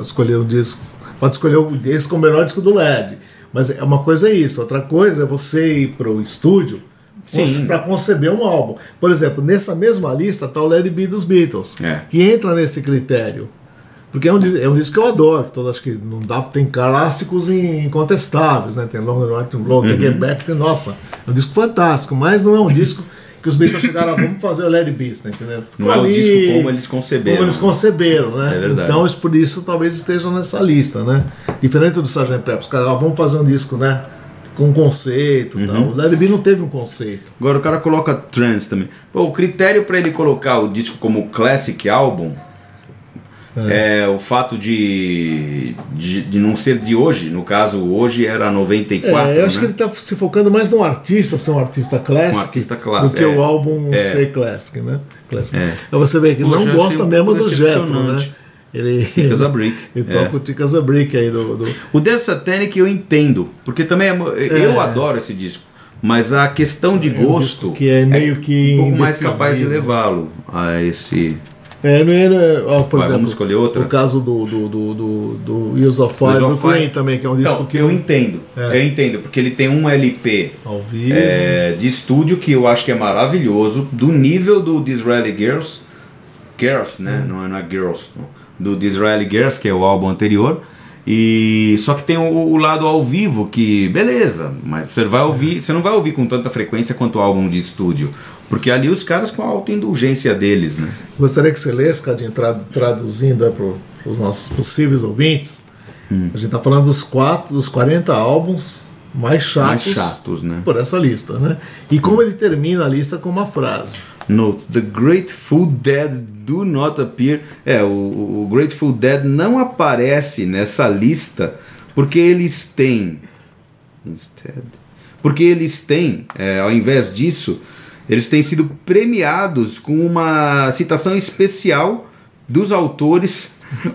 Speaker 2: escolher um disco. Pode escolher o disco como o melhor disco do LED. Mas é uma coisa é isso, outra coisa é você ir pro estúdio
Speaker 1: Sim.
Speaker 2: Para conceber um álbum. Por exemplo, nessa mesma lista tá o It Be dos Beatles,
Speaker 1: É.
Speaker 2: que entra nesse critério. Porque é um, é um disco que eu adoro, todo, acho que não dá, tem clássicos incontestáveis, né? Tem Long Rock and Roll, tem
Speaker 1: Uhum.
Speaker 2: Get Back, tem, nossa, é um disco fantástico, mas não é um disco que os Beatles chegaram a vamos fazer o Let It Be, tá entendendo? Ficou
Speaker 1: Não é o
Speaker 2: ali
Speaker 1: disco como eles conceberam.
Speaker 2: Como eles conceberam, né?
Speaker 1: É verdade.
Speaker 2: Então, isso- por isso talvez esteja nessa lista, né? Diferente do Sgt. Pepper, os caras, ah, vamos fazer um disco, né? Com um conceito e
Speaker 1: Uhum.
Speaker 2: tal. O It Be não teve um conceito.
Speaker 1: Agora o cara coloca trance também. Pô, o critério para ele colocar o disco como classic album é, o fato de, de, de não ser de hoje. No caso, hoje era 94.
Speaker 2: É, eu acho
Speaker 1: né?
Speaker 2: que ele está se focando mais no artista ser um artista classic,
Speaker 1: Um artista classic,
Speaker 2: do que
Speaker 1: é.
Speaker 2: o álbum
Speaker 1: É.
Speaker 2: ser classic, né? Classic.
Speaker 1: É.
Speaker 2: Então você vê que
Speaker 1: Poxa, eu
Speaker 2: não gosta mesmo do Jetro, né? Ele,
Speaker 1: Ticas [LAUGHS] a Brick,
Speaker 2: ele
Speaker 1: é.
Speaker 2: toca o Ticas a Brick aí do, do-
Speaker 1: O Der Satanic eu entendo, porque também é eu adoro esse disco, mas a questão de
Speaker 2: um
Speaker 1: gosto
Speaker 2: que é meio que
Speaker 1: um pouco mais capaz de levá-lo a esse.
Speaker 2: É, não é, ó, por
Speaker 1: Vai,
Speaker 2: exemplo,
Speaker 1: vamos escolher outra?
Speaker 2: o caso do, do, do, do, do Years of Fire, do. Queen também, que é um disco
Speaker 1: Então,
Speaker 2: que
Speaker 1: eu entendo,
Speaker 2: É.
Speaker 1: eu entendo, porque ele tem um LP é, de estúdio que eu acho que é maravilhoso, do nível do Disraeli Girls, Girls, né? Não é, não é Girls, não. Do Disraeli Girls, que é o álbum anterior. E só que tem o, o lado ao vivo que beleza, mas você vai ouvir, você não vai ouvir com tanta frequência quanto o álbum de estúdio, porque ali os caras com a autoindulgência deles, né?
Speaker 2: Gostaria que você lesse, Cadinho, tra- traduzindo para os nossos possíveis ouvintes.
Speaker 1: Hum.
Speaker 2: A gente está falando dos, quatro, dos 40 álbuns mais chatos,
Speaker 1: Mais chatos, né?
Speaker 2: por essa lista, né? E como ele termina a lista com uma frase.
Speaker 1: Note: The Grateful Dead do not appear. É, o, o Grateful Dead não aparece nessa lista porque eles têm. Instead. Porque eles têm, é, ao invés disso, eles têm sido premiados com uma citação especial dos autores [LAUGHS]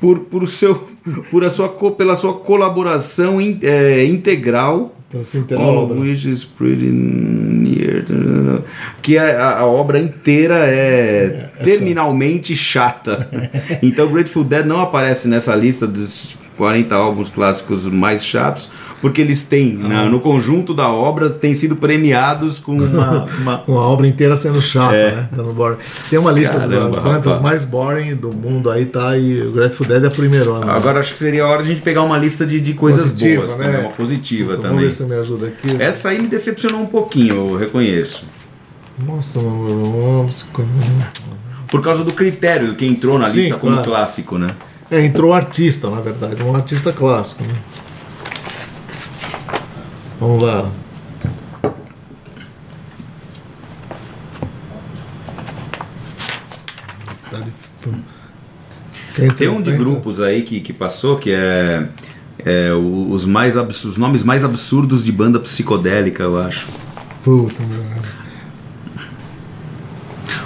Speaker 1: por, por, seu, por a sua, pela sua colaboração in- é, integral
Speaker 2: Então, inteira
Speaker 1: All of which is pretty near. Que a, a- a obra inteira é, terminalmente chata. [LAUGHS] então Grateful Dead não aparece nessa lista dos 40 álbuns clássicos mais chatos, porque eles têm, na- no conjunto da obra, têm sido premiados com uma. uma-
Speaker 2: Uma [LAUGHS] obra inteira sendo chata, né? Dando boring. Tem uma lista
Speaker 1: Caramba,
Speaker 2: das bandas
Speaker 1: rapaz.
Speaker 2: mais boring do mundo aí, tá? E o Grateful Dead é a primeira. Né?
Speaker 1: Agora acho que seria a hora de a gente pegar uma lista de, de coisas
Speaker 2: Positiva,
Speaker 1: boas
Speaker 2: né?
Speaker 1: também, uma positiva
Speaker 2: Então,
Speaker 1: também.
Speaker 2: Vamos ver se me ajuda aqui.
Speaker 1: Essa aí me decepcionou um pouquinho, eu reconheço.
Speaker 2: Nossa, vamos-
Speaker 1: Por causa do critério que entrou na
Speaker 2: Sim,
Speaker 1: lista como
Speaker 2: claro.
Speaker 1: clássico, né?
Speaker 2: É, entrou artista, na verdade, um artista clássico. Né? Vamos lá. Tá
Speaker 1: Tem um de grupos aí que, que passou que é, é os, mais os nomes mais absurdos de banda psicodélica, eu acho.
Speaker 2: Puta, meu.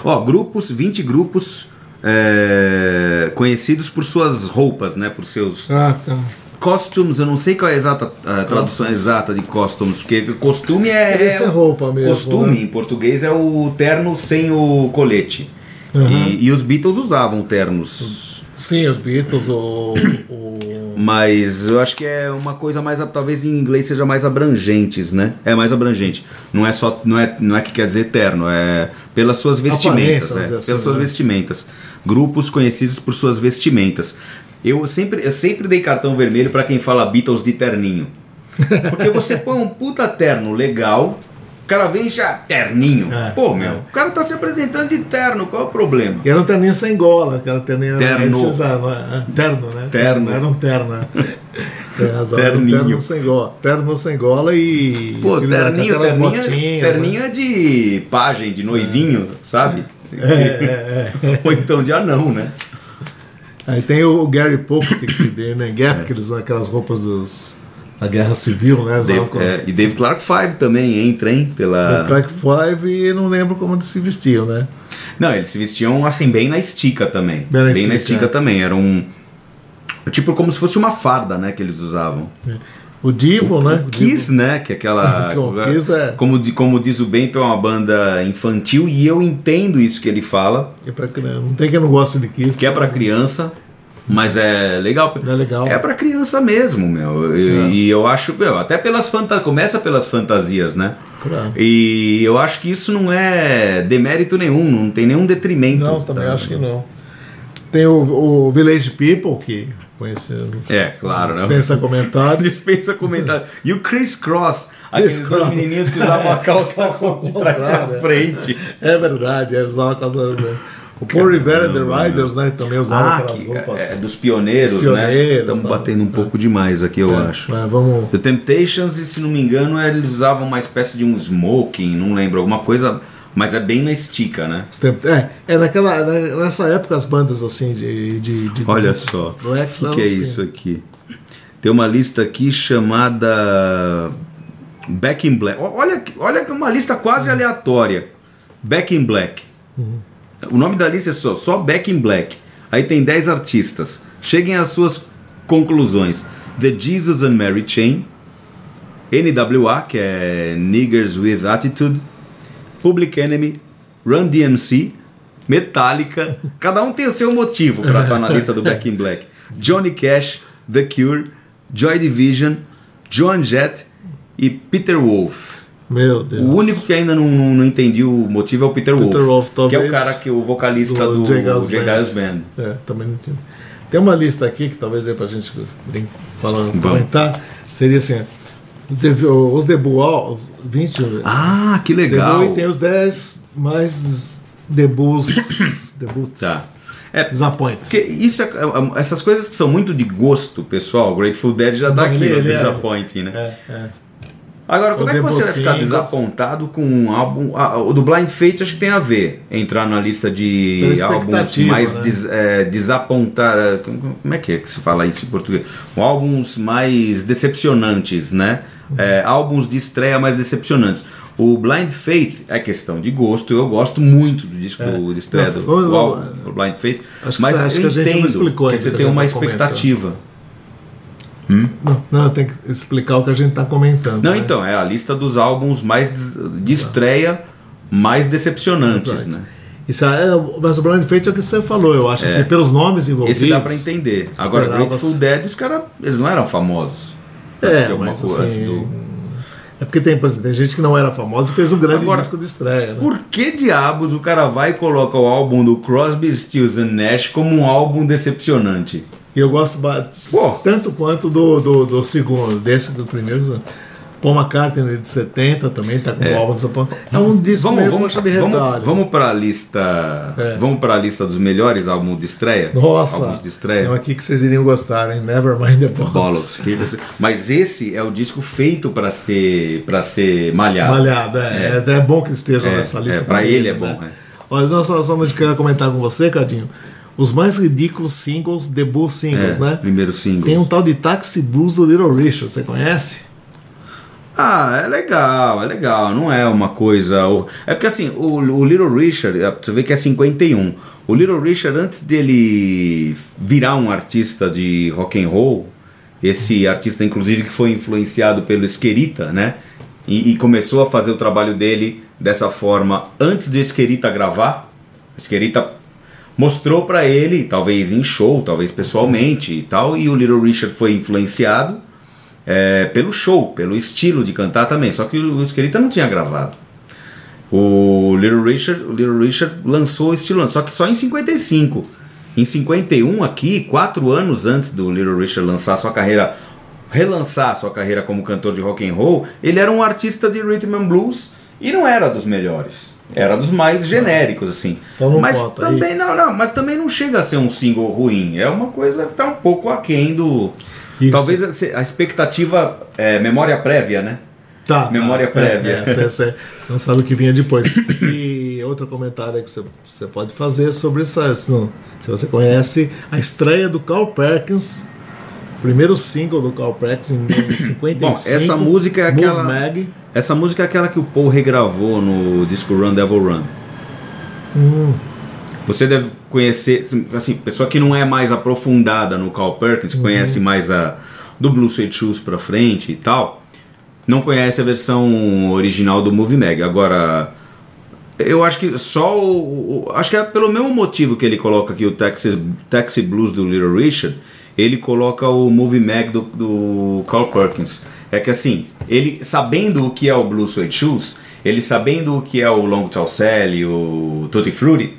Speaker 1: Ó, grupos, 20 grupos é, conhecidos por suas roupas, né? Por seus
Speaker 2: Ah, tá.
Speaker 1: costumes, eu não sei qual é a exata a tradução exata de costumes, porque costume é.
Speaker 2: Esse é roupa mesmo,
Speaker 1: Costume
Speaker 2: né?
Speaker 1: em português é o terno sem o colete.
Speaker 2: Uhum.
Speaker 1: E, e os Beatles usavam ternos.
Speaker 2: Sim, os Beatles, o. o...
Speaker 1: Mas eu acho que é uma coisa mais, talvez em inglês seja mais abrangentes, né? É mais abrangente. Não é só, não é, não é que quer dizer terno, é pelas suas vestimentas,
Speaker 2: Aparência,
Speaker 1: é,
Speaker 2: dizer
Speaker 1: pelas
Speaker 2: assim,
Speaker 1: suas
Speaker 2: né?
Speaker 1: vestimentas. Grupos conhecidos por suas vestimentas. Eu sempre, eu sempre dei cartão vermelho pra quem fala Beatles de terninho. Porque você põe um puta terno legal, cara vem já terninho.
Speaker 2: É,
Speaker 1: Pô, meu,
Speaker 2: é.
Speaker 1: o cara tá se apresentando de terno, qual é o problema?
Speaker 2: E era um terninho sem gola, que era um terninho.
Speaker 1: Terno.
Speaker 2: eles usavam, é, Terno, né?
Speaker 1: Terno.
Speaker 2: Era um terno, né? Tem razão.
Speaker 1: Terninho.
Speaker 2: terno sem gola. Terno sem gola e.
Speaker 1: Pô, terninho, terninho,
Speaker 2: botinhas,
Speaker 1: terninho
Speaker 2: né?
Speaker 1: é de pajem, de noivinho, sabe?
Speaker 2: É, [LAUGHS]
Speaker 1: Ou então de anão, né?
Speaker 2: Aí tem o Gary Puckett, que deu né, Gap, que eles usam aquelas roupas dos, da Guerra Civil, né?
Speaker 1: Dave- é, e Dave Clark Five também entra, hein? Pela...
Speaker 2: The Crack Five e não lembro como eles se vestiam, né?
Speaker 1: Não, eles se vestiam assim, bem na estica também.
Speaker 2: Bem na
Speaker 1: Bem na
Speaker 2: estica,
Speaker 1: estica
Speaker 2: é.
Speaker 1: também. Era um. Tipo como se fosse uma farda, né? Que eles usavam.
Speaker 2: O Divo, né?
Speaker 1: O Kiss, né? Que é aquela. [LAUGHS]
Speaker 2: O Kiss é-
Speaker 1: como, como diz o Bento, é uma banda infantil e eu entendo isso que ele fala,
Speaker 2: É pra criança. Não tem quem não gosta de Kiss.
Speaker 1: que é pra criança, mas é legal.
Speaker 2: É legal.
Speaker 1: É pra criança mesmo, meu. E,
Speaker 2: É.
Speaker 1: e eu acho, meu, até pelas fantasias. Começa pelas fantasias, né?
Speaker 2: Claro.
Speaker 1: E eu acho que isso não é demérito nenhum, não tem nenhum detrimento.
Speaker 2: Não, também
Speaker 1: tá?
Speaker 2: acho que não. Tem o, o Village People, que conhece.
Speaker 1: É, claro, né?
Speaker 2: Dispensa comentários. [LAUGHS]
Speaker 1: Dispensa comentário. E o Chris Cross, aqueles
Speaker 2: Chris
Speaker 1: dois
Speaker 2: Cross.
Speaker 1: menininhos que usavam a calça [LAUGHS] de trás pra frente.
Speaker 2: É verdade, eles usavam a calça. O Paul Rivera and the Riders, né? Também usavam
Speaker 1: Ah,
Speaker 2: aquelas
Speaker 1: que
Speaker 2: roupas.
Speaker 1: é, dos pioneiros,
Speaker 2: Dos
Speaker 1: né?
Speaker 2: pioneiros,
Speaker 1: Estamos
Speaker 2: tá.
Speaker 1: batendo um pouco demais aqui, eu acho.
Speaker 2: Mas vamos.
Speaker 1: The Temptations, e se não me engano, eles usavam uma espécie de um smoking, não lembro, alguma coisa, mas é bem na estica, né?
Speaker 2: É, é naquela, na- nessa época as bandas assim de. de, de
Speaker 1: Olha
Speaker 2: de-
Speaker 1: só, o que, é
Speaker 2: assim.
Speaker 1: isso aqui? Tem uma lista aqui chamada Back in Black. Olha, que- olha uma lista quase aleatória. Back in Black. O nome da lista é só, só Back in Black. Aí tem 10 artistas. Cheguem às suas conclusões. The Jesus and Mary Chain. NWA, que é Niggers with Attitude. Public Enemy. Run DMC. Metallica. Cada um tem o seu motivo para estar na lista do Back in Black. Johnny Cash, The Cure, Joy Division, Joan Jett e Peter Wolf.
Speaker 2: Meu Deus.
Speaker 1: O único que ainda não, não, não entendi o motivo é o Peter,
Speaker 2: Peter
Speaker 1: Wolf,
Speaker 2: Wolf,
Speaker 1: que é o cara que o vocalista do,
Speaker 2: do
Speaker 1: J.
Speaker 2: Band.
Speaker 1: Band.
Speaker 2: É, também não tinha. Tem uma lista aqui que talvez é pra gente falar, comentar. Seria assim: os debut, os 20.
Speaker 1: Ah, que legal.
Speaker 2: Debut e tem os 10 mais debuts. [COUGHS] debuts.
Speaker 1: Tá. É,
Speaker 2: Disappoints.
Speaker 1: porque isso é- é- essas coisas que são muito de gosto pessoal, Grateful Dead já dá
Speaker 2: Não,
Speaker 1: aqui
Speaker 2: ele-
Speaker 1: no
Speaker 2: ele é-
Speaker 1: Disappointing, né?
Speaker 2: É, é.
Speaker 1: Agora, como
Speaker 2: O
Speaker 1: é que você vai ficar desapontado com um álbum. ah, o do Blind Fate acho que tem a ver. Entrar na lista de álbuns
Speaker 2: expectativa,
Speaker 1: mais
Speaker 2: né?
Speaker 1: des, é, desapontar. Como é que é que se fala isso em português? Álbuns mais decepcionantes, né? É, álbuns de estreia mais decepcionantes. O Blind Faith é questão de gosto. Eu gosto muito do disco
Speaker 2: É.
Speaker 1: de estreia do, do do Blind Faith.
Speaker 2: Acho que
Speaker 1: mas
Speaker 2: você- acho
Speaker 1: eu
Speaker 2: que a gente
Speaker 1: entendo
Speaker 2: explicou
Speaker 1: que você
Speaker 2: que
Speaker 1: tem uma
Speaker 2: tá comentando.
Speaker 1: Expectativa.
Speaker 2: Não, não, tem que explicar o que a gente tá comentando.
Speaker 1: Não,
Speaker 2: né?
Speaker 1: então, é a lista dos álbuns mais de estreia mais decepcionantes,
Speaker 2: Right.
Speaker 1: né?
Speaker 2: Isso é, mas o Blind Fate é o que você falou, eu acho, assim, pelos nomes envolvidos.
Speaker 1: Esse dá pra entender. Agora, Grateful Dead, os caras, eles não eram famosos.
Speaker 2: É, mas
Speaker 1: coisa,
Speaker 2: assim,
Speaker 1: antes do-
Speaker 2: É porque tem, por exemplo, tem gente que não era famosa e fez um grande
Speaker 1: Agora,
Speaker 2: disco de estreia. Né?
Speaker 1: Por que diabos o cara vai e coloca o álbum do Crosby, Stills and Nash como um álbum decepcionante?
Speaker 2: E eu gosto
Speaker 1: Pô.
Speaker 2: tanto quanto do, do, do segundo, desse do primeiro. né? Paul McCartney de 70 também tá com dessa porra. É um disco
Speaker 1: Vamos,
Speaker 2: meio
Speaker 1: vamos, vamos, vamos pra lista.
Speaker 2: É.
Speaker 1: Vamos pra lista dos melhores álbuns de estreia?
Speaker 2: Nossa,
Speaker 1: Álbuns de estreia.
Speaker 2: é aqui que vocês iriam gostar, hein? Nevermind the Bollocks.
Speaker 1: Mas esse é o disco feito pra ser para ser malhado.
Speaker 2: Malhado, é, é. é bom que esteja
Speaker 1: É,
Speaker 2: nessa lista.
Speaker 1: é, pra
Speaker 2: também,
Speaker 1: ele é
Speaker 2: né?
Speaker 1: bom, é.
Speaker 2: Olha, nós só, só queria comentar com você, Cadinho. Os mais ridículos singles, debut singles,
Speaker 1: É,
Speaker 2: né?
Speaker 1: Primeiro single.
Speaker 2: Tem um tal de Taxi Blues do Little Richard, você conhece?
Speaker 1: Ah, é legal, é legal. Não é uma coisa. É porque assim, o, o Little Richard, é, você vê que é 51. O Little Richard, antes dele virar um artista de rock and roll, esse artista, inclusive, que foi influenciado pelo Esquerita, né? E, e começou a fazer o trabalho dele dessa forma antes de Esquerita gravar. Esquerita mostrou pra ele, talvez em show, talvez pessoalmente e tal, e o Little Richard foi influenciado é, pelo show, pelo estilo de cantar também. Só que o Esquerita não tinha gravado. O Little Richard, o Little Richard lançou o estilo, só que só em 55. Em 51 aqui, quatro anos antes do Little Richard lançar sua carreira, relançar sua carreira como cantor de rock and roll, ele era um artista de rhythm and blues e não era dos melhores. Era dos mais genéricos assim.
Speaker 2: Então não
Speaker 1: mas
Speaker 2: conta aí.
Speaker 1: também não, não, mas também não chega a ser um single ruim. É uma coisa que tá um pouco aquém do
Speaker 2: Isso.
Speaker 1: Talvez a a expectativa é memória prévia, né?
Speaker 2: Tá.
Speaker 1: Memória
Speaker 2: tá.
Speaker 1: prévia.
Speaker 2: É, é, você, você [LAUGHS] não sabe o que vinha depois. E outro comentário que você, pode fazer sobre essa. Se você conhece a estreia do Carl Perkins, primeiro single do Carl Perkins em 55.
Speaker 1: Bom, essa música é aquela-
Speaker 2: Mag.
Speaker 1: Essa música é aquela que o Paul regravou no disco Run Devil Run.
Speaker 2: Hum.
Speaker 1: Você deve conhecer, assim, pessoa que não é mais aprofundada no Carl Perkins,
Speaker 2: Uhum.
Speaker 1: conhece mais a, do Blue Suede Shoes pra frente e tal, não conhece a versão original do Movie Mag. Agora, eu acho que só o, Acho que é pelo mesmo motivo que ele coloca aqui o Taxi, Taxi Blues do Little Richard, ele coloca o Movie Mag do, do Carl Perkins. É que assim, ele sabendo o que é o Blue Suede Shoes, ele sabendo o que é o Long Tall Sally, o Tutti Frutti,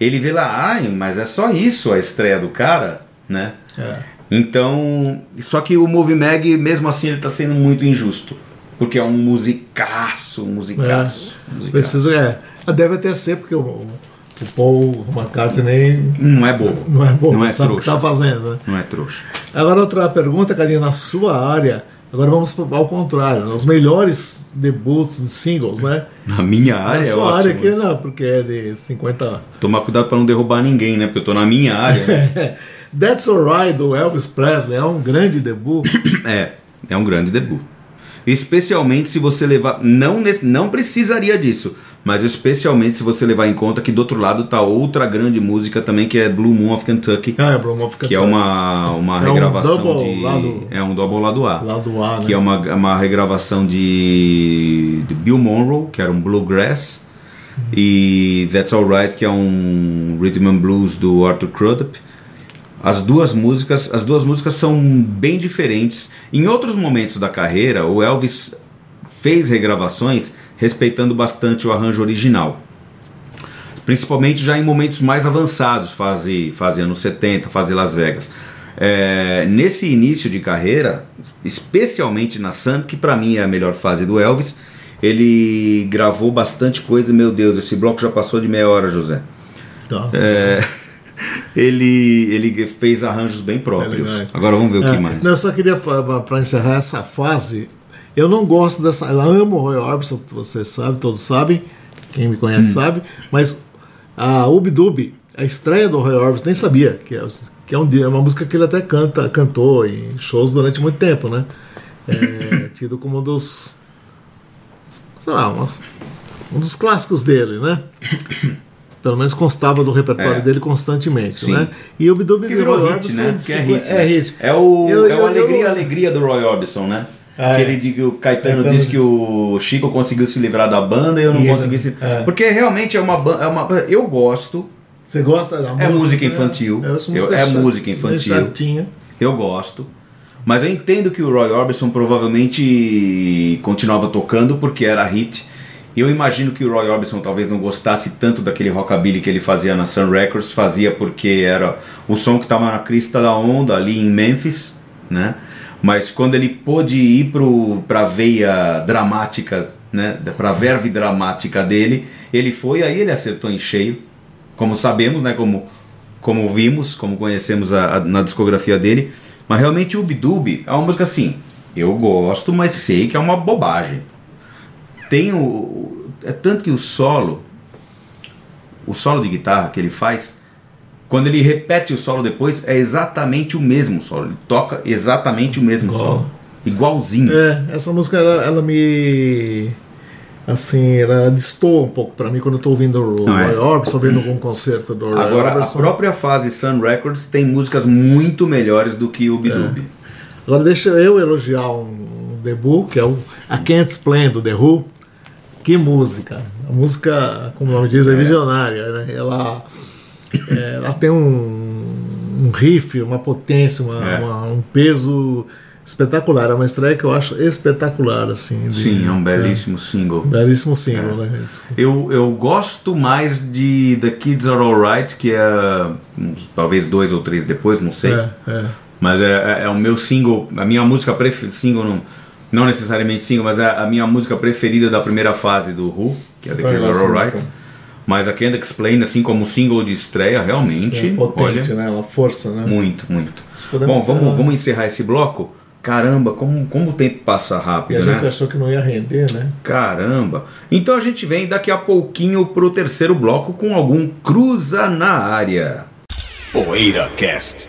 Speaker 1: ele vê lá, ai, mas é só isso a estreia do cara, né?
Speaker 2: É.
Speaker 1: Então, só que o Movie Mag, mesmo assim, ele tá sendo muito injusto. Porque é um musicaço, um musicaço. musicaço.
Speaker 2: Preciso, é. Deve até ser, porque o, o Paul McCartney
Speaker 1: Não é bobo.
Speaker 2: não é bom,
Speaker 1: Não é
Speaker 2: sabe o que
Speaker 1: trouxa.
Speaker 2: tá fazendo, né?
Speaker 1: Não é trouxa.
Speaker 2: Agora outra pergunta, Cadinho, na sua área. Agora vamos ao contrário, os melhores debuts de singles, né?
Speaker 1: Na minha área
Speaker 2: na
Speaker 1: é
Speaker 2: sua área
Speaker 1: ótimo.
Speaker 2: aqui não, porque é de 50
Speaker 1: Tomar cuidado pra não derrubar ninguém, né? Porque eu tô na minha área. né? [LAUGHS]
Speaker 2: That's Alright do Elvis Presley é um grande debut. [COUGHS]
Speaker 1: é, é um grande debut. Especialmente se você levar. Não, não precisaria disso. Mas especialmente se você levar em conta que do outro lado tá outra grande música também, que é Blue Moon of Kentucky.
Speaker 2: Ah, é Blue of
Speaker 1: Que é uma, uma
Speaker 2: É um
Speaker 1: regravação
Speaker 2: double
Speaker 1: de.
Speaker 2: lado-
Speaker 1: É um double lado A.
Speaker 2: Lado A, né?
Speaker 1: Que é uma, uma regravação de, de Bill Monroe, que era um bluegrass. E That's Alright, que é um rhythm and blues do Arthur Crudup. As duas músicas, as duas músicas são bem diferentes. Em outros momentos da carreira, o Elvis fez regravações respeitando bastante o arranjo original. Principalmente já em momentos mais avançados, fase, fase anos 70, fase Las Vegas. É, nesse início de carreira, especialmente na Sun, que pra mim é a melhor fase do Elvis, ele gravou bastante coisa. Meu Deus, esse bloco já passou de meia hora, José.
Speaker 2: Tá.
Speaker 1: É, ele, ele fez arranjos bem próprios.
Speaker 2: legais.
Speaker 1: Agora vamos ver o
Speaker 2: É,
Speaker 1: que mais.
Speaker 2: Não, eu só queria, para encerrar essa fase, eu não gosto dessa. Eu amo o Roy Orbison, você sabe, todos sabem, quem me conhece
Speaker 1: Hum.
Speaker 2: sabe, mas a Ubi Dubi, a estreia do Roy Orbison, nem sabia, que é, que é, um, dia- é uma música que ele até canta, cantou em shows durante muito tempo, né? É [LAUGHS] tido como um dos. sei lá, umas- um dos clássicos dele, né? Pelo menos constava do repertório
Speaker 1: É.
Speaker 2: dele constantemente,
Speaker 1: Sim.
Speaker 2: né? E o Ubi Dubi
Speaker 1: Que virou
Speaker 2: Roy
Speaker 1: hit,
Speaker 2: Orbison
Speaker 1: né?
Speaker 2: de
Speaker 1: Que é hit.
Speaker 2: É
Speaker 1: né?
Speaker 2: hit.
Speaker 1: É o,
Speaker 2: Eu-
Speaker 1: é o
Speaker 2: eu-
Speaker 1: alegria,
Speaker 2: eu-
Speaker 1: alegria do Roy Orbison, né?
Speaker 2: É.
Speaker 1: Que ele que o Caetano,
Speaker 2: Caetano
Speaker 1: disse que o Chico conseguiu se livrar da banda e eu não consegui se.
Speaker 2: é.
Speaker 1: Porque realmente é uma banda. É uma, eu gosto,
Speaker 2: Você gosta da música?
Speaker 1: É música
Speaker 2: né?
Speaker 1: infantil.
Speaker 2: É, essa
Speaker 1: Eu-
Speaker 2: música
Speaker 1: é
Speaker 2: chata,
Speaker 1: música infantil.
Speaker 2: chatinha.
Speaker 1: eu gosto. Mas eu entendo que o Roy Orbison provavelmente continuava tocando porque era hit. Eu imagino que o Roy Orbison talvez não gostasse tanto daquele rockabilly que ele fazia na Sun Records, fazia porque era o som que estava na crista da onda ali em Memphis, né? Mas quando ele pôde ir para a veia dramática, né, para a verve dramática dele, ele foi aí ele acertou em cheio, como sabemos, né, como como vimos, como conhecemos a- a- na discografia dele. Mas realmente o Bidub é uma música assim, eu gosto, mas sei que é uma bobagem. Tem o. É tanto que o solo, o solo de guitarra que ele faz, quando ele repete o solo depois, é exatamente o mesmo solo. Ele toca exatamente o mesmo
Speaker 2: Igual.
Speaker 1: solo. Igualzinho.
Speaker 2: É, essa música ela, ela me. Assim, ela destoa um pouco pra mim quando eu tô ouvindo o
Speaker 1: Não é?
Speaker 2: Roy Orbison, ouvindo algum concerto do Roy
Speaker 1: Agora, a
Speaker 2: Orbison.
Speaker 1: própria fase Sun Records tem músicas muito melhores do que o Bidub.
Speaker 2: Agora deixa eu elogiar um debut, que é o A Can't Explain do The Who. Que música! A música, como o nome diz, é visionária. Né? Ela, é, ela tem um, um riff, uma potência, uma-
Speaker 1: É.
Speaker 2: uma- um peso espetacular. É uma estreia que eu acho espetacular. Assim, de-
Speaker 1: Sim, é um belíssimo single.
Speaker 2: Belíssimo single, né?
Speaker 1: Eu, eu gosto mais de The Kids Are Alright, que é talvez dois ou três depois, não sei.
Speaker 2: É, é.
Speaker 1: Mas é, é- é o meu single, a minha música preferida, single não, não necessariamente single, mas é a minha música preferida da primeira fase do Who, que é The
Speaker 2: Então,
Speaker 1: Kids Are Alright.
Speaker 2: então.
Speaker 1: Mas a Can't Explain, assim como single de estreia, realmente,
Speaker 2: É potente,
Speaker 1: olha,
Speaker 2: né? Uma força, né?
Speaker 1: muito, muito. Bom, vamos,
Speaker 2: encerrar.
Speaker 1: vamos encerrar esse bloco. Caramba, como, como o tempo passa
Speaker 2: E
Speaker 1: rápido,
Speaker 2: a
Speaker 1: né?
Speaker 2: gente achou que não ia render, né?
Speaker 1: Caramba! Então a gente vem daqui a pouquinho pro terceiro bloco com algum Cruza na área.
Speaker 3: Poeira Cast.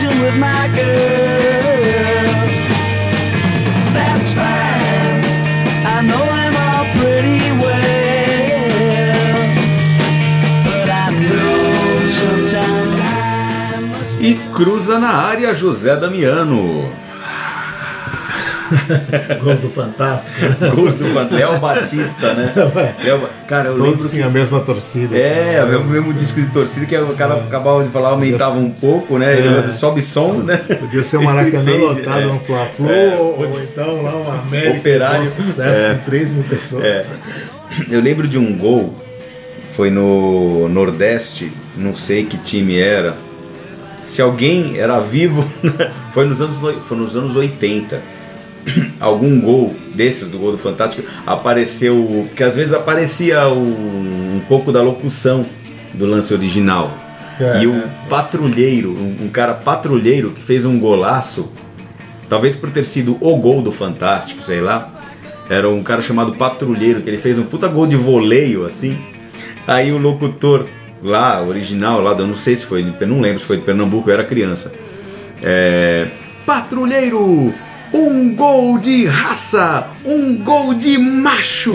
Speaker 4: dancing with my girl. That's fine. I know them all pretty well. But I know sometimes I must
Speaker 1: E cruza na área José Damiano. [LAUGHS]
Speaker 2: Gosto do Fantástico. né?
Speaker 1: Gosto do Pan- Léo Batista, né? [LAUGHS] Léo Cara, eu lembro
Speaker 2: Todos
Speaker 1: que
Speaker 2: a mesma torcida.
Speaker 1: É,
Speaker 2: assim,
Speaker 1: o mesmo, disco de torcida que o cara acabava de falar, aumentava um pouco, né? Ele sobe som, né?
Speaker 2: Podia ser um Maracanã lotado
Speaker 1: é.
Speaker 2: no Fla-Flu,
Speaker 1: É,
Speaker 2: ou, então lá um América
Speaker 1: Operário.
Speaker 2: com sucesso
Speaker 1: É.
Speaker 2: com 3 mil pessoas.
Speaker 1: É. Eu lembro de um gol, foi no Nordeste, não sei que time era. Se alguém era vivo, [LAUGHS] foi nos anos, foi nos anos 80. [COUGHS] Algum gol desses do gol do Fantástico apareceu, porque às vezes aparecia o- um pouco da locução do lance original.
Speaker 2: É,
Speaker 1: e o
Speaker 2: é.
Speaker 1: patrulheiro, um, um cara patrulheiro que fez um golaço, talvez por ter sido o gol do Fantástico, sei lá. Era um cara chamado Patrulheiro, que ele fez um puta gol de voleio, assim. Aí o locutor lá, original, lá, eu não sei se foi, de- não lembro se foi de Pernambuco, eu era criança. É, Patrulheiro, um gol de raça, um gol de macho.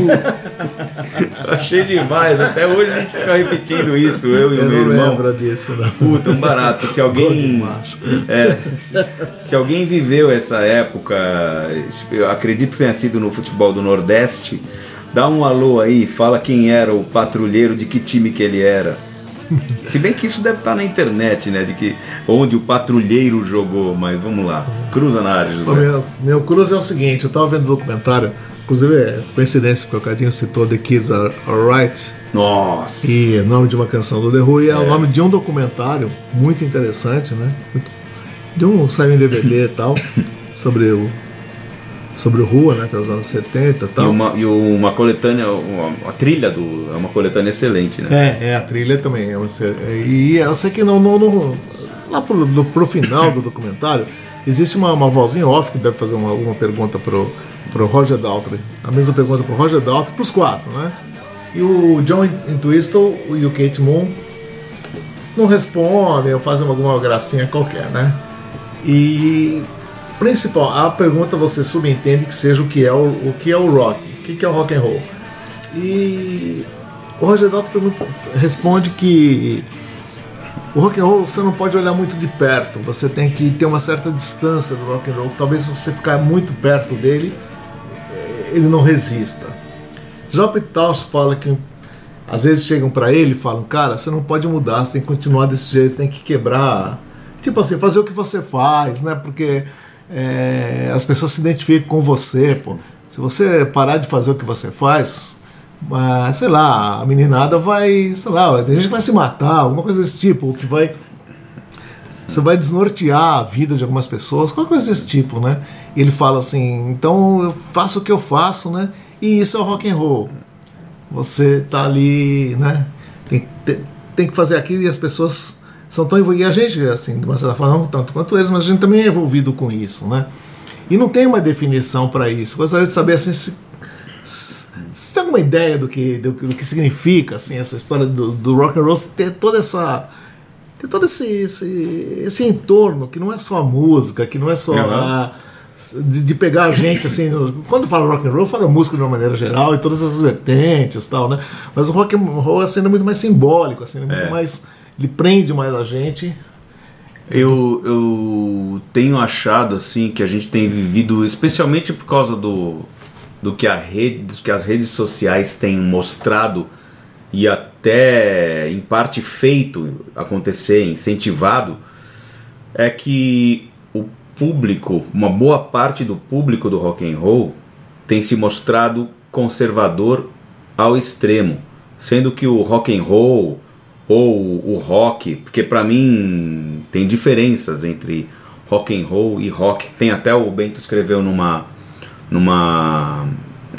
Speaker 1: [LAUGHS] Achei demais, até hoje a gente fica repetindo isso, eu e
Speaker 2: Eu
Speaker 1: o meu
Speaker 2: não
Speaker 1: irmão.
Speaker 2: lembro disso, não.
Speaker 1: Puta, um barato. Se alguém.
Speaker 2: macho.
Speaker 1: É, se, se alguém viveu essa época, eu acredito que tenha sido no futebol do Nordeste, dá um alô aí, fala quem era o patrulheiro, de que time que ele era. [LAUGHS] Se bem que isso deve estar na internet, né? De que onde o patrulheiro jogou, mas vamos lá. Cruza na área, José.
Speaker 2: meu, meu cruz é o seguinte, eu tava vendo o documentário, inclusive é coincidência, porque o Cadinho citou The Kids Are Alright,
Speaker 1: Nossa.
Speaker 2: e é nome de uma canção do The Who, e é, o nome de um documentário muito interessante, né? De um saiu em DVD e tal, [LAUGHS] sobre o sobre o Rua, né? Até os anos 70 e
Speaker 1: E
Speaker 2: tal.
Speaker 1: uma, e uma coletânea, uma, a trilha do. É uma coletânea excelente, né?
Speaker 2: É, é, a trilha também. é você- E eu sei que não, não, não- lá pro, do- pro final do documentário, existe uma, uma vozinha off que deve fazer uma, uma pergunta pro, pro Roger Daltrey. A mesma pergunta pro Roger Daltrey, pros quatro, né? E o John Entwistle e o Kate Moon não respondem ou fazem alguma gracinha qualquer, né? E principal, a pergunta você subentende que seja o que é o, o que é o rock, o que, é o rock and roll. E o Roger Daltrey pergunta- responde que o rock and roll você não pode olhar muito de perto, você tem que ter uma certa distância do rock and roll. Talvez você ficar muito perto dele, eh, ele não resista. Já o fala que às vezes chegam pra ele e falam, cara, você não pode mudar, você tem que continuar desse jeito, você tem que quebrar. Tipo assim, fazer o que você faz, né? Porque é, as pessoas se identificam com você, pô. Se você parar de fazer o que você faz, ah, sei lá, a meninada vai, sei lá, tem gente que vai se matar, alguma coisa desse tipo, que vai. Você vai desnortear a vida de algumas pessoas, qualquer coisa desse tipo, né? E ele fala assim, então eu faço o que eu faço, né? E isso é o rock and roll. Você tá ali, né? Tem, tem, tem que fazer aquilo e as pessoas são tão envolvidas. E a gente, assim, de uma certa forma, não tanto quanto eles, mas a gente também é envolvido com isso, né? E não tem uma definição para isso. Gostaria de saber assim, se, se, se tem alguma ideia do que, do, do que significa assim, essa história do, do rock and roll ter toda essa ter todo esse, esse, esse entorno que não é só a música, que não é só
Speaker 1: Uhum.
Speaker 2: a, de, de pegar a gente assim. no- quando fala rock and roll, fala música de uma maneira geral e todas as vertentes, tal, né? Mas o rock and roll é muito mais simbólico, assim, é muito
Speaker 1: É.
Speaker 2: mais ele prende mais a gente.
Speaker 1: Eu, eu tenho achado assim que a gente tem vivido, especialmente por causa do, do que a rede, do que as redes sociais têm mostrado e até em parte feito acontecer, incentivado, é que o público, uma boa parte do público do rock and roll tem se mostrado conservador ao extremo, sendo que o rock and roll ou o rock, porque para mim tem diferenças entre rock and roll e rock. Tem até o Bento escreveu numa numa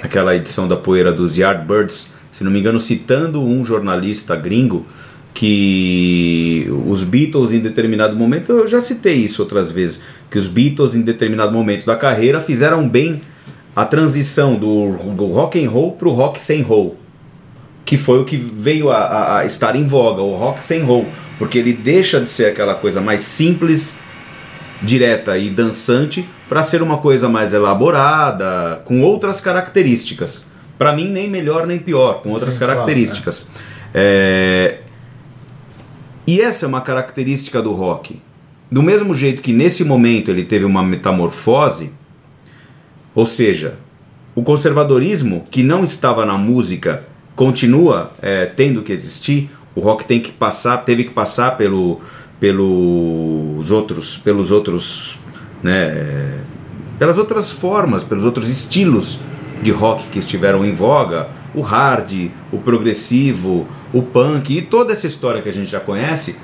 Speaker 1: aquela edição da Poeira dos Yardbirds, se não me engano, citando um jornalista gringo que os Beatles em determinado momento, eu já citei isso outras vezes, que os Beatles em determinado momento da carreira fizeram bem a transição do, do rock and roll pro rock sem roll, que foi o que veio a, a- a estar em voga, o rock sem roll, porque ele deixa de ser aquela coisa mais simples, direta e dançante para ser uma coisa mais elaborada, com outras características. Para mim nem melhor nem pior, com outras
Speaker 2: Sim, claro,
Speaker 1: características. É, e essa é uma característica do rock. Do mesmo jeito que nesse momento ele teve uma metamorfose, ou seja, o conservadorismo que não estava na música continua é, tendo que existir. O rock tem que passar, teve que passar pelo, pelos outros, pelos outros, né, pelas outras formas, pelos outros estilos de rock que estiveram em voga, o hard, o progressivo, o punk e toda essa história que a gente já conhece,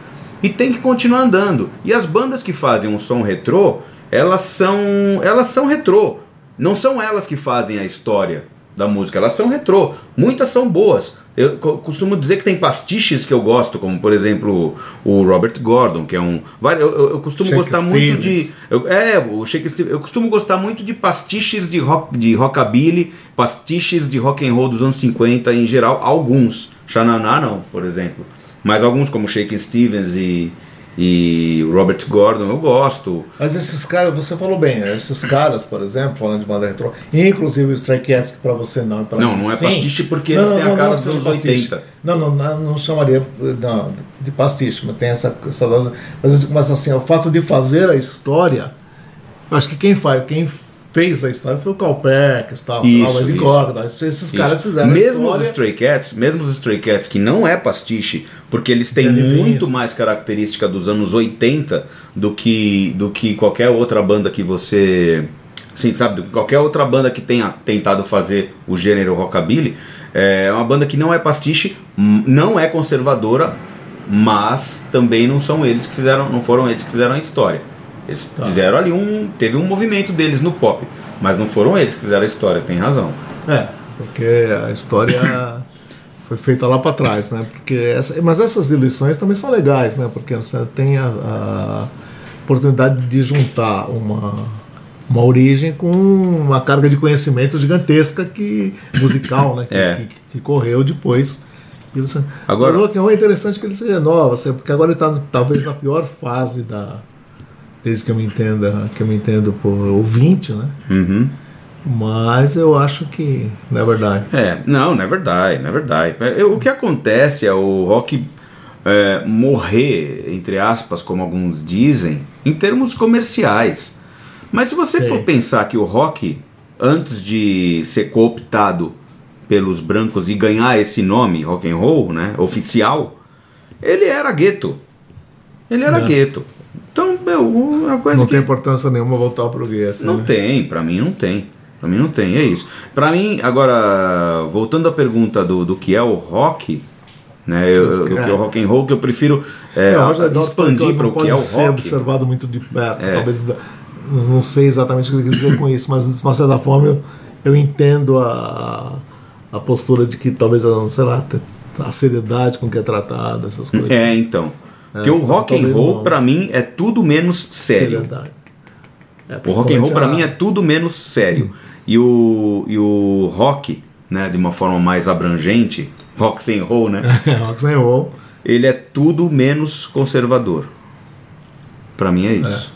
Speaker 1: e tem que continuar andando. E as bandas que fazem um som retrô, elas são, elas são retrô. Não são elas que fazem a história da música, elas são retrô. Muitas são boas. Eu co- costumo dizer que tem pastiches que eu gosto, como por exemplo o Robert Gordon, que é um. Eu, eu- eu costumo
Speaker 2: Shake
Speaker 1: gostar muito de.
Speaker 2: Stevens.
Speaker 1: eu- é, o Shake Stevens. Eu costumo gostar muito de pastiches de, rock, de rockabilly, pastiches de rock and roll dos anos 50 em geral, alguns. Xananá não, por exemplo. Mas alguns como Shake Stevens e, e Robert Gordon eu gosto.
Speaker 2: Mas esses caras, você falou bem, né? esses caras, por exemplo, falando de banda retrô, inclusive o Stray Cats, que pra você não, pra
Speaker 1: Não,
Speaker 2: mim,
Speaker 1: não é
Speaker 2: sim.
Speaker 1: pastiche porque eles têm a cara
Speaker 2: que
Speaker 1: dos anos
Speaker 2: pastiche.
Speaker 1: 80.
Speaker 2: Não, não, não, não chamaria não, de pastiche, mas tem essa, essa dose. Mas, mas assim, o fato de fazer a história, eu acho que quem faz, quem fez a história foi o Perkins, tal, sei lá,
Speaker 1: Isso,
Speaker 2: o
Speaker 1: isso.
Speaker 2: Esses
Speaker 1: Isso.
Speaker 2: caras fizeram
Speaker 1: mesmo os Stray Cats, mesmo os Stray Cats que não é pastiche, porque eles têm muito mais característica dos anos 80 do que do que qualquer outra banda que você Sim, sabe, do que qualquer outra banda que tenha tentado fazer o gênero rockabilly, é uma banda que não é pastiche, m- não é conservadora, mas também não são eles que fizeram, não foram eles que fizeram a história. Eles
Speaker 2: Tá.
Speaker 1: fizeram ali um, teve um movimento deles no pop, mas não foram eles que fizeram a história, tem razão.
Speaker 2: É, porque a história [COUGHS] foi feita lá para trás, né? Porque essa, mas essas diluições também são legais, né? Porque você tem a, a oportunidade de juntar uma, uma origem com uma carga de conhecimento gigantesca que musical, né? Que, [COUGHS]
Speaker 1: É.
Speaker 2: que, que correu depois.
Speaker 1: Agora-
Speaker 2: Mas o rock roll é interessante que ele se renova, assim, porque agora ele está talvez na pior fase da desde que eu me entenda, que eu me entendo por ouvinte, né?
Speaker 1: Uhum.
Speaker 2: Mas eu acho que, não é verdade.
Speaker 1: É, não, não é verdade, não é verdade. É, O que acontece é o rock é, morrer, entre aspas, como alguns dizem, em termos comerciais. Mas se você
Speaker 2: Sei.
Speaker 1: for pensar que o rock, antes de ser cooptado pelos brancos e ganhar esse nome, rock and roll, né, oficial, ele era gueto. Ele era
Speaker 2: É.
Speaker 1: gueto. Então, meu, uma coisa
Speaker 2: Não
Speaker 1: que...
Speaker 2: tem importância nenhuma voltar pro gueto.
Speaker 1: Não
Speaker 2: né?
Speaker 1: tem, pra mim não tem. Pra mim não tem, é isso. Pra mim, agora, voltando à pergunta do, do que é o rock, né? eu- do que é o rock and roll, que eu prefiro é,
Speaker 2: É, falou
Speaker 1: expandir para
Speaker 2: não
Speaker 1: o que é o
Speaker 2: pode ser
Speaker 1: rock.
Speaker 2: observado muito de perto.
Speaker 1: É.
Speaker 2: Talvez não não sei exatamente o que ele quis dizer com isso, mas de uma certa forma eu, eu entendo a, a postura de que talvez, sei lá, a seriedade com que é tratada, essas coisas.
Speaker 1: É, então. Porque o rock and roll, pra mim, é tudo menos sério.
Speaker 2: É,
Speaker 1: O rock and roll, pra
Speaker 2: principalmente
Speaker 1: mim, é tudo menos sério. E o, e o rock, né, de uma forma mais abrangente, rock sem roll, né?
Speaker 2: É, [LAUGHS] rock and roll.
Speaker 1: ele é tudo menos conservador. Pra mim é isso.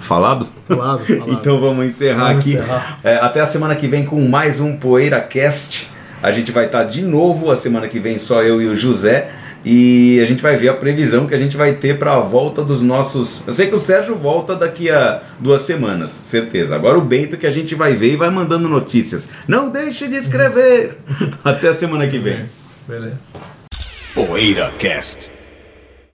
Speaker 1: Falado?
Speaker 2: Falado, [LAUGHS] falado.
Speaker 1: então vamos encerrar
Speaker 2: Vamos
Speaker 1: aqui.
Speaker 2: encerrar.
Speaker 1: É, até a semana que vem com mais um Poeira Cast. A gente vai estar de novo a semana que vem só eu e o José. E a gente vai ver a previsão que a gente vai ter para a volta dos nossos. Eu sei que o Sérgio volta daqui a duas semanas, certeza. Agora o Bento que a gente vai ver e vai mandando notícias. Não deixe de escrever! [LAUGHS] Até a semana que vem.
Speaker 2: Beleza.
Speaker 3: Poeira Cast.